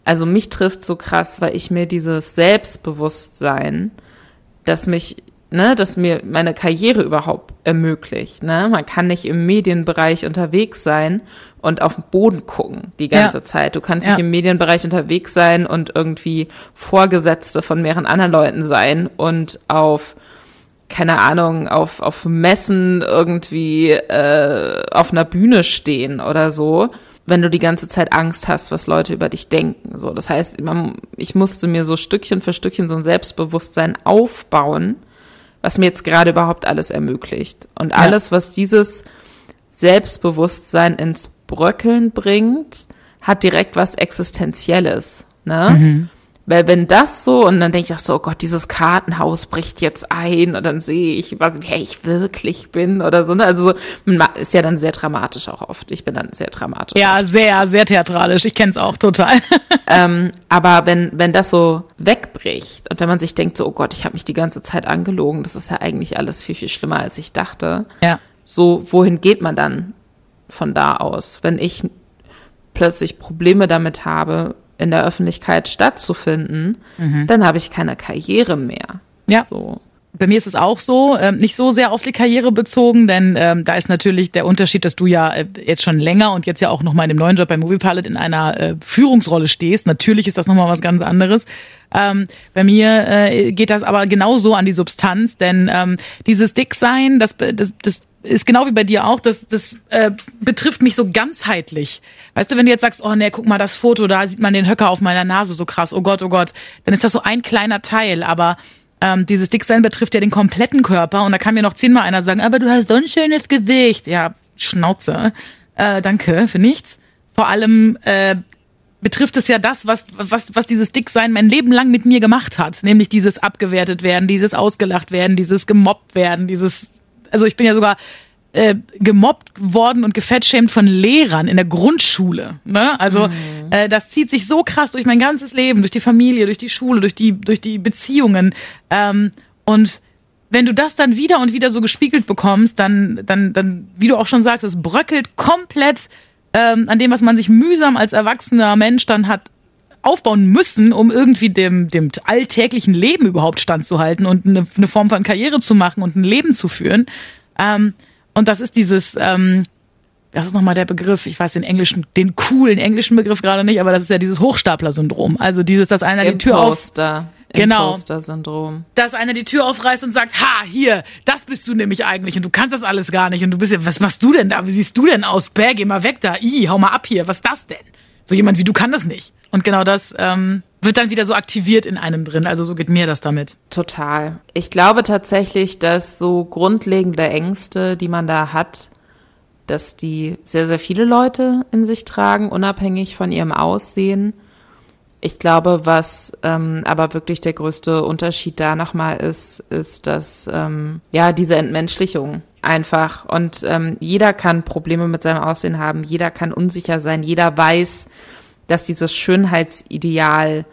Also mich trifft so krass, weil ich mir dieses Selbstbewusstsein, das mich ne, das mir meine Karriere überhaupt ermöglicht. Ne? Man kann nicht im Medienbereich unterwegs sein und auf den Boden gucken die ganze ja. Zeit. Du kannst ja. nicht im Medienbereich unterwegs sein und irgendwie Vorgesetzte von mehreren anderen Leuten sein und auf keine Ahnung, auf, auf Messen irgendwie äh, auf einer Bühne stehen oder so, wenn du die ganze Zeit Angst hast, was Leute über dich denken. So, das heißt, man, ich musste mir so Stückchen für Stückchen so ein Selbstbewusstsein aufbauen, was mir jetzt gerade überhaupt alles ermöglicht. Und alles, was dieses Selbstbewusstsein ins Bröckeln bringt, hat direkt was Existenzielles. Ne? Mhm. Weil wenn das so, und dann denke ich auch so, oh Gott, dieses Kartenhaus bricht jetzt ein und dann sehe ich, was, wer ich wirklich bin oder so. Ne? Also so, ist ja dann sehr dramatisch auch oft. Ich bin dann sehr dramatisch. Ja, sehr, sehr theatralisch. Ich kenne es auch total. ähm, aber wenn, wenn das so wegbricht und wenn man sich denkt, so, oh Gott, ich habe mich die ganze Zeit angelogen, das ist ja eigentlich alles viel, viel schlimmer, als ich dachte. Ja. So, wohin geht man dann von da aus? Wenn ich plötzlich Probleme damit habe, in der Öffentlichkeit stattzufinden, mhm. dann habe ich keine Karriere mehr. Ja. So. Bei mir ist es auch so, ähm, nicht so sehr auf die Karriere bezogen, denn ähm, da ist natürlich der Unterschied, dass du ja äh, jetzt schon länger und jetzt ja auch nochmal in dem neuen Job bei Movie Pilot in einer äh, Führungsrolle stehst. Natürlich ist das nochmal was ganz anderes. Ähm, bei mir äh, geht das aber genauso an die Substanz, denn ähm, dieses Dicksein, das, das, das ist genau wie bei dir auch, das, das äh, betrifft mich so ganzheitlich. Weißt du, wenn du jetzt sagst, oh ne, guck mal das Foto, da sieht man den Höcker auf meiner Nase so krass, oh Gott, oh Gott, dann ist das so ein kleiner Teil, aber ähm, dieses Dicksein betrifft ja den kompletten Körper und da kann mir noch zehnmal einer sagen, aber du hast so ein schönes Gesicht. Ja, Schnauze. Äh, danke für nichts. Vor allem äh, betrifft es ja das, was, was, was dieses Dicksein mein Leben lang mit mir gemacht hat. Nämlich dieses abgewertet werden, dieses ausgelacht werden, dieses gemobbt werden, dieses also ich bin ja sogar äh, gemobbt worden und gefettschämt von Lehrern in der Grundschule. Ne? Also mhm. äh, das zieht sich so krass durch mein ganzes Leben, durch die Familie, durch die Schule, durch die, durch die Beziehungen. Ähm, und wenn du das dann wieder und wieder so gespiegelt bekommst, dann, dann, dann, wie du auch schon sagst, es bröckelt komplett ähm, an dem, was man sich mühsam als erwachsener Mensch dann hat aufbauen müssen, um irgendwie dem, dem alltäglichen Leben überhaupt standzuhalten und eine, eine Form von Karriere zu machen und ein Leben zu führen. Ähm, und das ist dieses, ähm, das ist nochmal der Begriff, ich weiß den englischen, den coolen englischen Begriff gerade nicht, aber das ist ja dieses Hochstapler-Syndrom. Also dieses, dass einer die Tür auf... Genau. Syndrom. Dass einer die Tür aufreißt und sagt, ha, hier, das bist du nämlich eigentlich und du kannst das alles gar nicht und du bist ja, was machst du denn da? Wie siehst du denn aus? Bär, geh mal weg da. I, hau mal ab hier. Was ist das denn? So jemand wie du kann das nicht. Und genau das ähm, wird dann wieder so aktiviert in einem drin. Also so geht mir das damit. Total. Ich glaube tatsächlich, dass so grundlegende Ängste, die man da hat, dass die sehr, sehr viele Leute in sich tragen, unabhängig von ihrem Aussehen. Ich glaube, was ähm, aber wirklich der größte Unterschied da nochmal ist, ist, dass ähm, ja diese Entmenschlichung einfach und ähm, jeder kann Probleme mit seinem Aussehen haben, jeder kann unsicher sein, jeder weiß, dass dieses Schönheitsideal,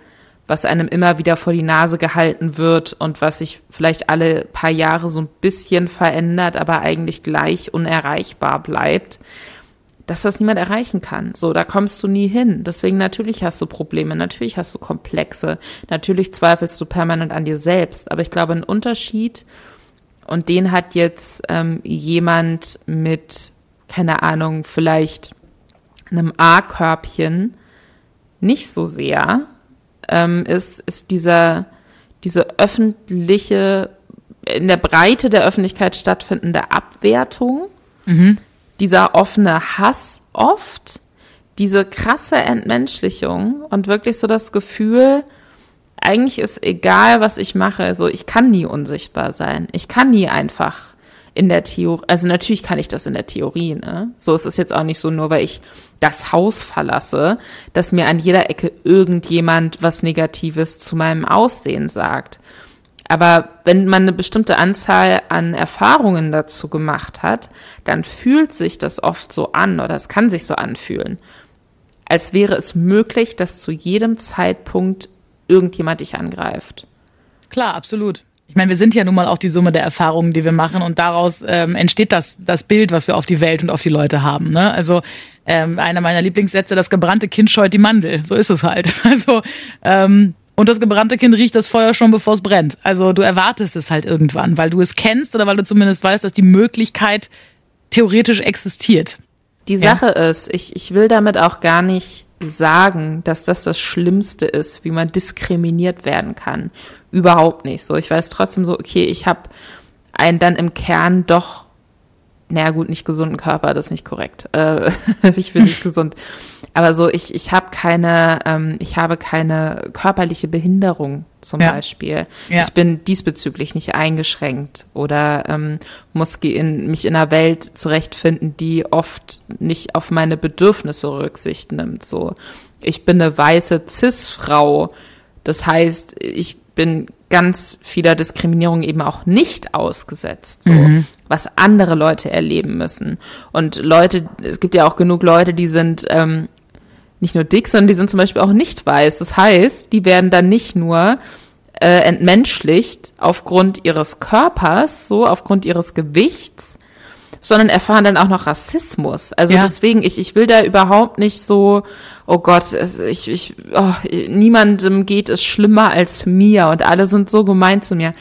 was einem immer wieder vor die Nase gehalten wird und was sich vielleicht alle paar Jahre so ein bisschen verändert, aber eigentlich gleich unerreichbar bleibt, dass das niemand erreichen kann. So, da kommst du nie hin. Deswegen natürlich hast du Probleme, natürlich hast du Komplexe, natürlich zweifelst du permanent an dir selbst. Aber ich glaube, ein Unterschied, und den hat jetzt ähm, jemand mit, keine Ahnung, vielleicht einem A-Körbchen nicht so sehr, ähm, ist, ist dieser, diese öffentliche, in der Breite der Öffentlichkeit stattfindende Abwertung. Mhm. Dieser offene Hass oft, diese krasse Entmenschlichung und wirklich so das Gefühl, eigentlich ist egal, was ich mache, also ich kann nie unsichtbar sein. Ich kann nie einfach in der Theorie, also natürlich kann ich das in der Theorie, ne? So ist es jetzt auch nicht so, nur weil ich das Haus verlasse, dass mir an jeder Ecke irgendjemand was Negatives zu meinem Aussehen sagt. Aber wenn man eine bestimmte Anzahl an Erfahrungen dazu gemacht hat, dann fühlt sich das oft so an oder es kann sich so anfühlen, als wäre es möglich, dass zu jedem Zeitpunkt irgendjemand dich angreift. Klar, absolut. Ich meine, wir sind ja nun mal auch die Summe der Erfahrungen, die wir machen und daraus ähm, entsteht das, das Bild, was wir auf die Welt und auf die Leute haben. Ne? Also ähm, einer meiner Lieblingssätze, das gebrannte Kind scheut die Mandel. So ist es halt. Also ähm, und das gebrannte Kind riecht das Feuer schon, bevor es brennt. Also du erwartest es halt irgendwann, weil du es kennst oder weil du zumindest weißt, dass die Möglichkeit theoretisch existiert. Die Sache ja. ist, ich, ich will damit auch gar nicht sagen, dass das das Schlimmste ist, wie man diskriminiert werden kann. Überhaupt nicht so. Ich weiß trotzdem so, okay, ich habe einen dann im Kern doch naja gut, nicht gesunden Körper, das ist nicht korrekt. Äh, ich bin nicht gesund. Aber so, ich, ich habe keine, ähm, ich habe keine körperliche Behinderung zum ja. Beispiel. Ja. Ich bin diesbezüglich nicht eingeschränkt oder ähm, muss in, mich in einer Welt zurechtfinden, die oft nicht auf meine Bedürfnisse Rücksicht nimmt. So, ich bin eine weiße Cis-Frau. Das heißt, ich bin ganz vieler Diskriminierung eben auch nicht ausgesetzt, so, mhm. Was andere Leute erleben müssen. Und Leute, es gibt ja auch genug Leute, die sind ähm, nicht nur dick, sondern die sind zum Beispiel auch nicht weiß. Das heißt, die werden dann nicht nur äh, entmenschlicht aufgrund ihres Körpers, so aufgrund ihres Gewichts, sondern erfahren dann auch noch Rassismus. Also ja. deswegen, ich, ich will da überhaupt nicht so, oh Gott, ich, ich, oh, niemandem geht es schlimmer als mir und alle sind so gemein zu mir.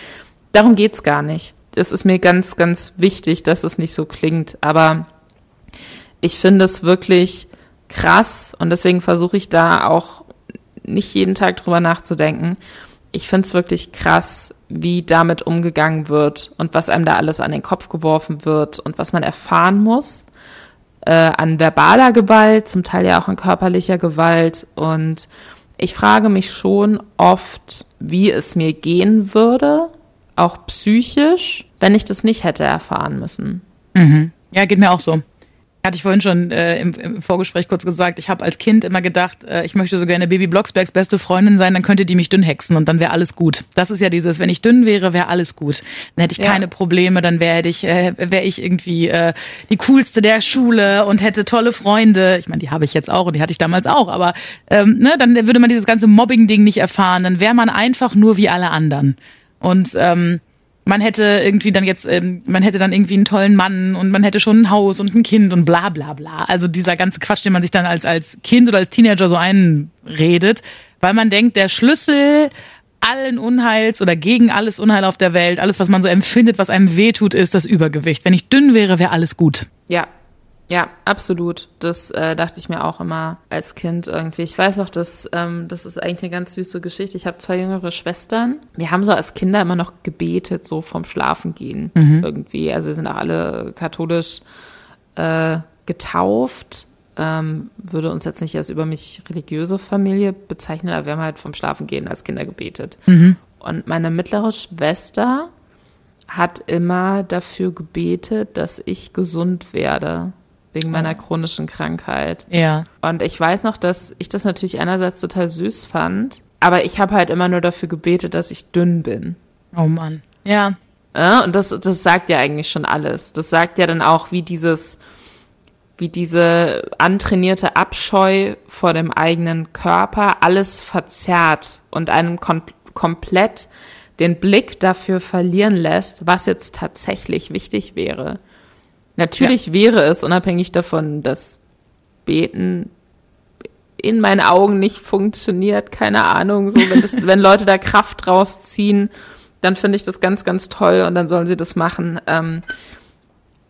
Darum geht's gar nicht. Das ist mir ganz, ganz wichtig, dass es nicht so klingt. Aber ich finde es wirklich krass und deswegen versuche ich da auch nicht jeden Tag drüber nachzudenken. Ich finde es wirklich krass, wie damit umgegangen wird und was einem da alles an den Kopf geworfen wird und was man erfahren muss äh, an verbaler Gewalt, zum Teil ja auch an körperlicher Gewalt. Und ich frage mich schon oft, wie es mir gehen würde, auch psychisch, wenn ich das nicht hätte erfahren müssen. Mhm. Ja, geht mir auch so hatte ich vorhin schon äh, im, im, Vorgespräch kurz gesagt, ich habe als Kind immer gedacht, äh, ich möchte so gerne Baby Blocksbergs beste Freundin sein, dann könnte die mich dünn hexen und dann wäre alles gut. Das ist ja dieses, wenn ich dünn wäre, wäre alles gut. Dann hätte ich ja. keine Probleme, dann wäre ich, äh, wäre ich irgendwie äh, die coolste der Schule und hätte tolle Freunde. Ich meine, die habe ich jetzt auch und die hatte ich damals auch, aber ähm, ne, dann würde man dieses ganze Mobbing-Ding nicht erfahren, dann wäre man einfach nur wie alle anderen. Und ähm, man hätte irgendwie dann jetzt, ähm, man hätte dann irgendwie einen tollen Mann und man hätte schon ein Haus und ein Kind und bla bla bla. Also dieser ganze Quatsch, den man sich dann als, als Kind oder als Teenager so einredet, weil man denkt, der Schlüssel allen Unheils oder gegen alles Unheil auf der Welt, alles, was man so empfindet, was einem wehtut, ist das Übergewicht. Wenn ich dünn wäre, wäre alles gut. Ja, ja, absolut. Das äh, dachte ich mir auch immer als Kind irgendwie. Ich weiß auch, dass ähm, das ist eigentlich eine ganz süße Geschichte. Ich habe zwei jüngere Schwestern. Wir haben so als Kinder immer noch gebetet, so vom Schlafengehen mhm. irgendwie. Also wir sind auch alle katholisch äh, getauft. Ähm, würde uns jetzt nicht als über mich religiöse Familie bezeichnen, aber wir haben halt vom Schlafengehen als Kinder gebetet. Mhm. Und meine mittlere Schwester hat immer dafür gebetet, dass ich gesund werde wegen meiner chronischen Krankheit. Ja. Und ich weiß noch, dass ich das natürlich einerseits total süß fand, aber ich habe halt immer nur dafür gebetet, dass ich dünn bin. Oh Mann. Ja. Ja, und das, das sagt ja eigentlich schon alles. Das sagt ja dann auch, wie dieses, wie diese antrainierte Abscheu vor dem eigenen Körper alles verzerrt und einem kom komplett den Blick dafür verlieren lässt, was jetzt tatsächlich wichtig wäre. Natürlich ja. wäre es, unabhängig davon, dass Beten in meinen Augen nicht funktioniert, keine Ahnung, so, wenn, das, wenn Leute da Kraft rausziehen, dann finde ich das ganz, ganz toll und dann sollen sie das machen. Ähm,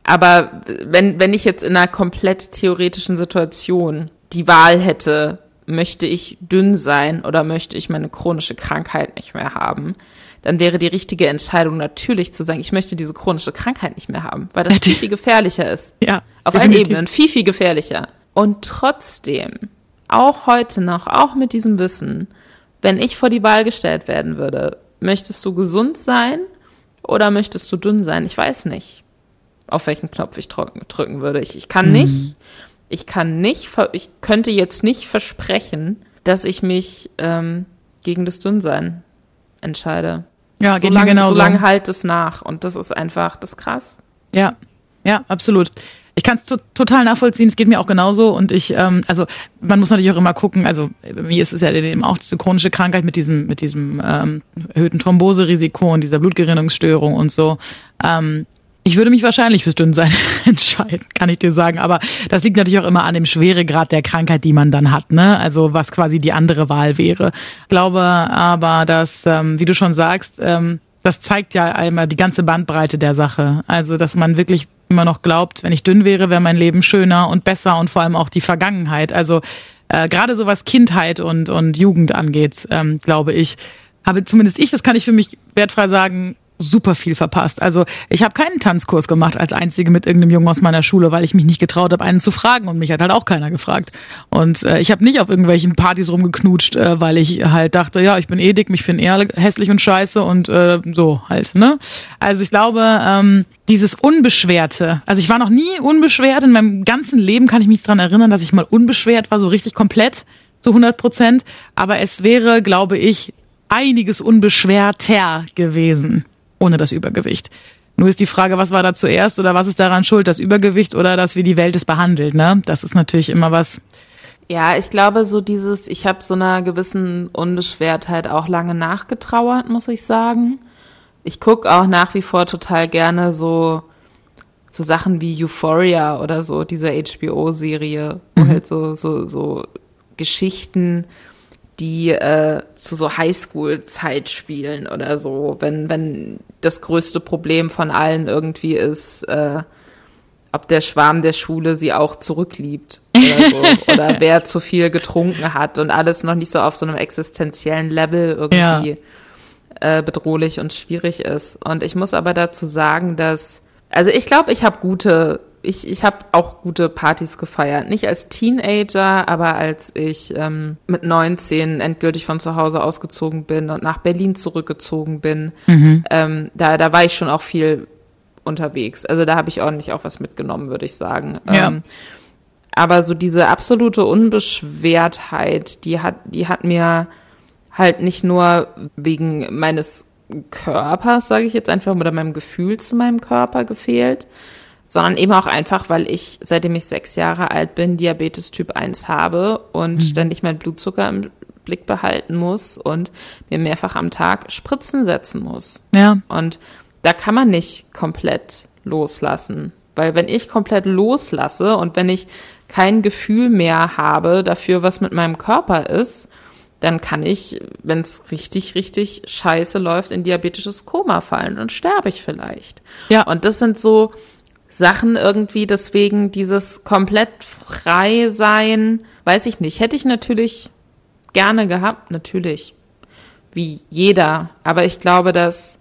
aber wenn, wenn ich jetzt in einer komplett theoretischen Situation die Wahl hätte, möchte ich dünn sein oder möchte ich meine chronische Krankheit nicht mehr haben, dann wäre die richtige Entscheidung natürlich zu sagen, ich möchte diese chronische Krankheit nicht mehr haben, weil das viel, viel gefährlicher ist. Ja. Auf allen Ebenen viel, viel gefährlicher. Und trotzdem, auch heute noch, auch mit diesem Wissen, wenn ich vor die Wahl gestellt werden würde, möchtest du gesund sein oder möchtest du dünn sein? Ich weiß nicht, auf welchen Knopf ich drücken würde. Ich, ich kann mhm. nicht, ich kann nicht, ich könnte jetzt nicht versprechen, dass ich mich ähm, gegen das Dünnsein entscheide. Ja, so lange, genau so lange halt es nach. Und das ist einfach, das ist krass. Ja, ja, absolut. Ich kann es to total nachvollziehen, es geht mir auch genauso und ich, ähm, also man muss natürlich auch immer gucken, also mir ist es ja eben auch diese chronische Krankheit mit diesem, mit diesem ähm, erhöhten Thromboserisiko und dieser Blutgerinnungsstörung und so. Ähm, ich würde mich wahrscheinlich fürs Dünnsein entscheiden, kann ich dir sagen. Aber das liegt natürlich auch immer an dem Schweregrad der Krankheit, die man dann hat, ne? Also was quasi die andere Wahl wäre. Ich glaube aber, dass, ähm, wie du schon sagst, ähm, das zeigt ja einmal die ganze Bandbreite der Sache. Also, dass man wirklich immer noch glaubt, wenn ich dünn wäre, wäre mein Leben schöner und besser und vor allem auch die Vergangenheit. Also äh, gerade so was Kindheit und, und Jugend angeht, ähm, glaube ich, habe zumindest ich, das kann ich für mich wertfrei sagen, super viel verpasst. Also ich habe keinen Tanzkurs gemacht als einzige mit irgendeinem Jungen aus meiner Schule, weil ich mich nicht getraut habe, einen zu fragen und mich hat halt auch keiner gefragt. Und äh, ich habe nicht auf irgendwelchen Partys rumgeknutscht, äh, weil ich halt dachte, ja, ich bin eh dick, mich finden eher hässlich und scheiße und äh, so halt. Ne? Also ich glaube, ähm, dieses Unbeschwerte, also ich war noch nie unbeschwert, in meinem ganzen Leben kann ich mich dran erinnern, dass ich mal unbeschwert war, so richtig komplett zu 100 Prozent. Aber es wäre, glaube ich, einiges unbeschwerter gewesen ohne das Übergewicht. Nur ist die Frage, was war da zuerst oder was ist daran schuld, das Übergewicht oder dass wie die Welt es behandelt, ne? Das ist natürlich immer was. Ja, ich glaube, so dieses, ich habe so einer gewissen Unbeschwertheit auch lange nachgetrauert, muss ich sagen. Ich guck auch nach wie vor total gerne so, so Sachen wie Euphoria oder so, diese HBO-Serie, wo mhm. halt so, so, so Geschichten die äh, zu so Highschool-Zeit spielen oder so, wenn, wenn das größte Problem von allen irgendwie ist, äh, ob der Schwarm der Schule sie auch zurückliebt oder so. oder wer zu viel getrunken hat und alles noch nicht so auf so einem existenziellen Level irgendwie ja. äh, bedrohlich und schwierig ist. Und ich muss aber dazu sagen, dass, also ich glaube, ich habe gute ich, ich habe auch gute Partys gefeiert. Nicht als Teenager, aber als ich ähm, mit 19 endgültig von zu Hause ausgezogen bin und nach Berlin zurückgezogen bin, mhm. ähm, da, da war ich schon auch viel unterwegs. Also da habe ich ordentlich auch was mitgenommen, würde ich sagen. Ja. Ähm, aber so diese absolute Unbeschwertheit, die hat, die hat mir halt nicht nur wegen meines Körpers, sage ich jetzt einfach, oder meinem Gefühl zu meinem Körper gefehlt, sondern eben auch einfach, weil ich, seitdem ich sechs Jahre alt bin, Diabetes Typ 1 habe und mhm. ständig meinen Blutzucker im Blick behalten muss und mir mehrfach am Tag Spritzen setzen muss. Ja. Und da kann man nicht komplett loslassen. Weil wenn ich komplett loslasse und wenn ich kein Gefühl mehr habe dafür, was mit meinem Körper ist, dann kann ich, wenn es richtig, richtig scheiße läuft, in diabetisches Koma fallen. Dann sterbe ich vielleicht. Ja. Und das sind so, Sachen irgendwie, deswegen dieses komplett frei sein, weiß ich nicht. Hätte ich natürlich gerne gehabt, natürlich. Wie jeder. Aber ich glaube, dass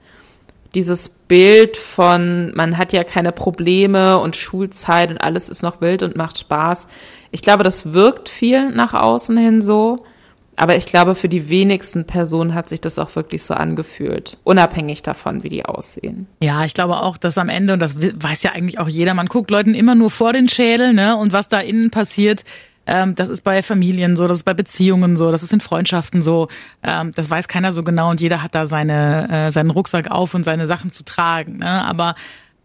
dieses Bild von, man hat ja keine Probleme und Schulzeit und alles ist noch wild und macht Spaß. Ich glaube, das wirkt viel nach außen hin so. Aber ich glaube, für die wenigsten Personen hat sich das auch wirklich so angefühlt, unabhängig davon, wie die aussehen. Ja, ich glaube auch, dass am Ende, und das weiß ja eigentlich auch jeder, man guckt Leuten immer nur vor den Schädel, ne? Und was da innen passiert, ähm, das ist bei Familien so, das ist bei Beziehungen so, das ist in Freundschaften so. Ähm, das weiß keiner so genau und jeder hat da seine, äh, seinen Rucksack auf und seine Sachen zu tragen. Ne? Aber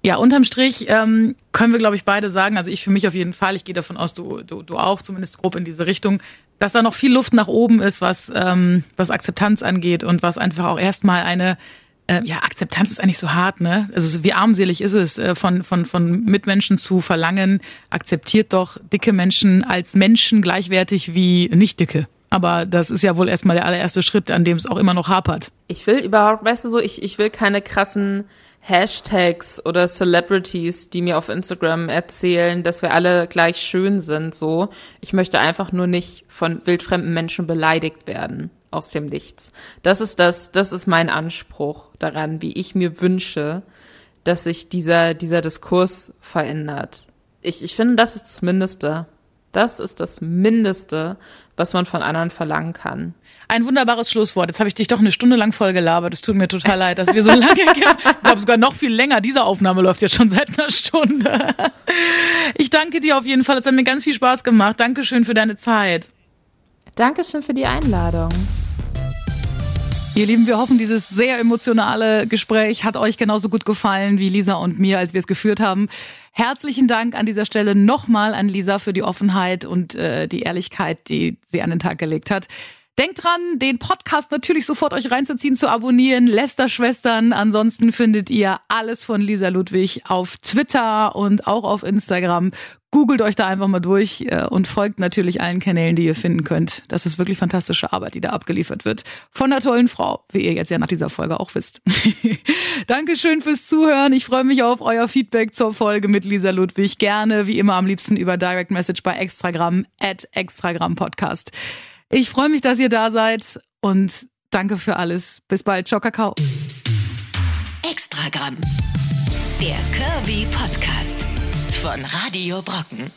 ja, unterm Strich ähm, können wir, glaube ich, beide sagen, also ich für mich auf jeden Fall, ich gehe davon aus, du, du, du auch, zumindest grob in diese Richtung, dass da noch viel Luft nach oben ist, was, ähm, was Akzeptanz angeht und was einfach auch erstmal eine, äh, ja, Akzeptanz ist eigentlich so hart, ne? Also wie armselig ist es, äh, von, von, von Mitmenschen zu verlangen, akzeptiert doch dicke Menschen als Menschen gleichwertig wie nicht dicke. Aber das ist ja wohl erstmal der allererste Schritt, an dem es auch immer noch hapert. Ich will überhaupt, weißt du so, ich, ich will keine krassen Hashtags oder Celebrities, die mir auf Instagram erzählen, dass wir alle gleich schön sind, so. Ich möchte einfach nur nicht von wildfremden Menschen beleidigt werden aus dem Nichts. Das ist das, das ist mein Anspruch daran, wie ich mir wünsche, dass sich dieser, dieser Diskurs verändert. Ich, ich finde, das ist das Mindeste. Das ist das Mindeste, was man von anderen verlangen kann. Ein wunderbares Schlusswort. Jetzt habe ich dich doch eine Stunde lang voll gelabert. Es tut mir total leid, dass wir so lange, ich glaube sogar noch viel länger. Diese Aufnahme läuft jetzt schon seit einer Stunde. Ich danke dir auf jeden Fall. Es hat mir ganz viel Spaß gemacht. Dankeschön für deine Zeit. Dankeschön für die Einladung. Ihr Lieben, wir hoffen, dieses sehr emotionale Gespräch hat euch genauso gut gefallen wie Lisa und mir, als wir es geführt haben. Herzlichen Dank an dieser Stelle nochmal an Lisa für die Offenheit und äh, die Ehrlichkeit, die sie an den Tag gelegt hat. Denkt dran, den Podcast natürlich sofort euch reinzuziehen, zu abonnieren. Lester-Schwestern. Ansonsten findet ihr alles von Lisa Ludwig auf Twitter und auch auf Instagram. Googelt euch da einfach mal durch äh, und folgt natürlich allen Kanälen, die ihr finden könnt. Das ist wirklich fantastische Arbeit, die da abgeliefert wird. Von einer tollen Frau, wie ihr jetzt ja nach dieser Folge auch wisst. Dankeschön fürs Zuhören. Ich freue mich auf euer Feedback zur Folge mit Lisa Ludwig. Gerne, wie immer, am liebsten über Direct Message bei Extragram at Extragram Podcast. Ich freue mich, dass ihr da seid und danke für alles. Bis bald. Ciao, Kakao. Extragramm. Der Kirby Podcast von Radio Brocken.